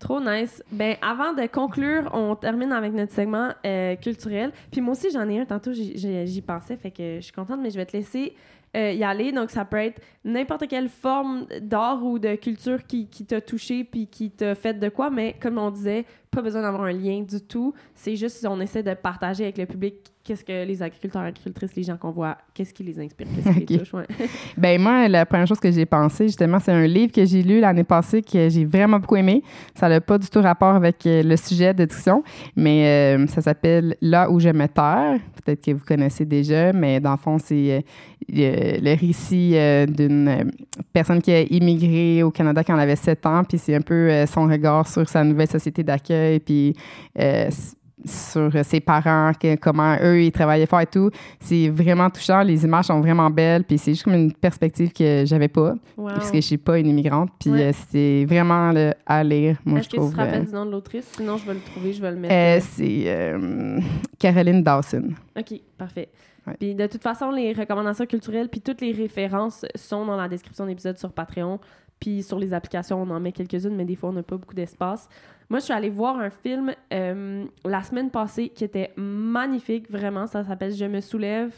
Trop nice. Ben, avant de conclure, on termine avec notre segment euh, culturel. Puis moi aussi, j'en ai un tantôt, j'y- pensais, fait que je suis contente, mais je vais te laisser euh, y aller. Donc, ça peut être n'importe quelle forme d'art ou de culture qui, qui t'a touché puis qui t'a fait de quoi, mais comme on disait, pas besoin d'avoir un lien du tout. C'est juste, on essaie de partager avec le public qu'est-ce que les agriculteurs, agricultrices, les gens qu'on voit, qu'est-ce qui les inspire, qu'est-ce qui les touche. ouais. Ben moi, la première chose que j'ai pensé, justement, c'est un livre que j'ai lu l'année passée que j'ai vraiment beaucoup aimé. Ça n'a pas du tout rapport avec euh, le sujet de discussion, mais euh, ça s'appelle Là où je me terre. Peut-être que vous connaissez déjà, mais dans le fond, c'est euh, le, récit euh, d'une personne qui a immigré au Canada quand elle avait 7 ans, puis c'est un peu son regard sur sa nouvelle société d'accueil, puis euh, s- sur euh, ses parents, que- comment eux, ils travaillaient fort et tout. C'est vraiment touchant. Les images sont vraiment belles. Puis c'est juste comme une perspective que j'avais pas, Wow. puisque je suis pas une immigrante. Puis Ouais. euh, c'est vraiment à lire, moi, Est-ce je que tu trouve. te rappelles euh, du nom de l'autrice? Sinon, je vais le trouver, je vais le mettre. euh, euh, c'est euh, Caroline Dawson. OK, parfait. Ouais. Puis de toute façon, les recommandations culturelles puis toutes les références sont dans la description de l'épisode sur Patreon. Puis sur les applications, on en met quelques-unes, mais des fois, on n'a pas beaucoup d'espace. Moi, je suis allée voir un film euh, la semaine passée qui était magnifique, vraiment. Ça s'appelle Je me soulève.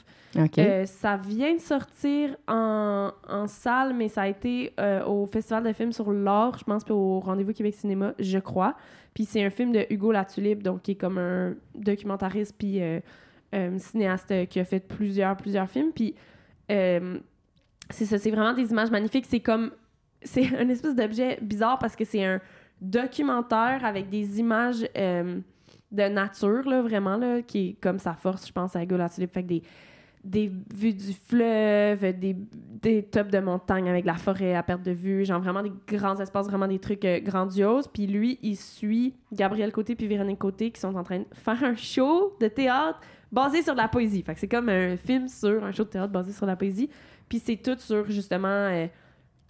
Euh, ça vient de sortir en, en salle, mais ça a été euh, au Festival de films sur l'art, je pense, puis au Rendez-vous Québec Cinéma, je crois. Puis c'est un film de Hugo Latulippe, donc qui est comme un documentariste puis cinéaste qui a fait plusieurs, plusieurs films. Puis c'est ça, c'est vraiment des images magnifiques. C'est comme... C'est un espèce d'objet bizarre parce que c'est un documentaire avec des images euh, de nature, là, vraiment, là, qui est comme sa force, je pense, à Hugo. Fait que des des vues du fleuve, des, des tops de montagne avec la forêt à perte de vue, genre vraiment des grands espaces, vraiment des trucs euh, grandioses. Puis lui, il suit Gabriel Côté puis Véronique Côté qui sont en train de faire un show de théâtre basé sur la poésie. Fait que c'est comme un film sur un show de théâtre basé sur la poésie. Puis c'est tout sur justement euh,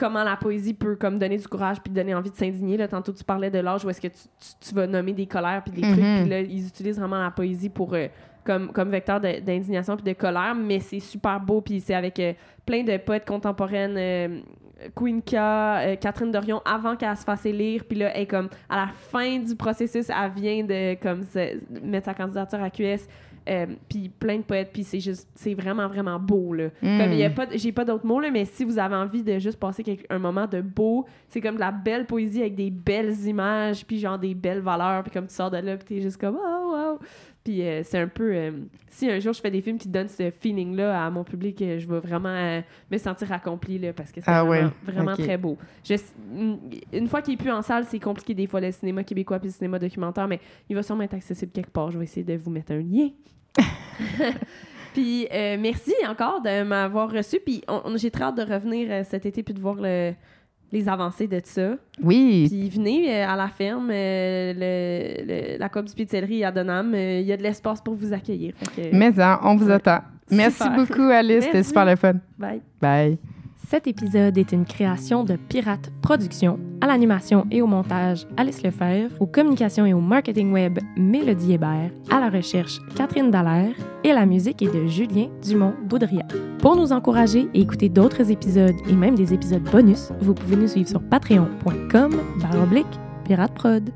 comment la poésie peut comme donner du courage puis donner envie de s'indigner. Là, tantôt tu parlais de l'âge où est-ce que tu, tu- tu vas nommer des colères puis des trucs. Mhm. Puis là, ils utilisent vraiment la poésie pour euh, comme, comme vecteur d'indignation puis de colère, mais c'est super beau, puis c'est avec euh, plein de poètes contemporaines, euh, Queen K, euh, Catherine Dorion, avant qu'elle se fasse élire, puis là, elle comme, à la fin du processus, elle vient de comme se- mettre sa candidature à QS, Euh, puis plein de poètes, puis c'est juste, c'est vraiment, vraiment beau, là. Mm. Comme il y a pas, j'ai pas d'autres mots, là, mais si vous avez envie de juste passer quelque- un moment de beau, c'est comme de la belle poésie avec des belles images, puis genre des belles valeurs, puis comme tu sors de là, puis t'es juste comme, oh, wow! Puis euh, c'est un peu, euh, si un jour je fais des films qui donnent ce feeling-là à mon public, euh, je vais vraiment euh, me sentir accomplie, là, parce que c'est Ah vraiment, ouais, vraiment ok. très beau. Je- une fois qu'il est plus en salle, c'est compliqué des fois, le cinéma québécois puis le cinéma documentaire, mais il va sûrement être accessible quelque part. Je vais essayer de vous mettre un lien. puis merci encore de m'avoir reçu. Puis j'ai très hâte de revenir cet été puis de voir le- les avancées de ça. Oui. Puis venez euh, à la ferme, euh, le- le- la Coop du Pizzerie à Donham. euh, Il y a de l'espace pour vous accueillir. Que, Mais hein, on vous Ouais. attend. Merci Super. beaucoup, Alice. C'était super le fun. bye. Bye. Cet épisode est une création de Pirate Productions, à l'animation et au montage Alice Lefebvre, aux communications et au marketing web Mélodie Hébert, à la recherche Catherine Dallaire et la musique est de Julien Dumont-Boudria. Pour nous encourager et écouter d'autres épisodes et même des épisodes bonus, vous pouvez nous suivre sur patreon.com baroblique Pirate Prod.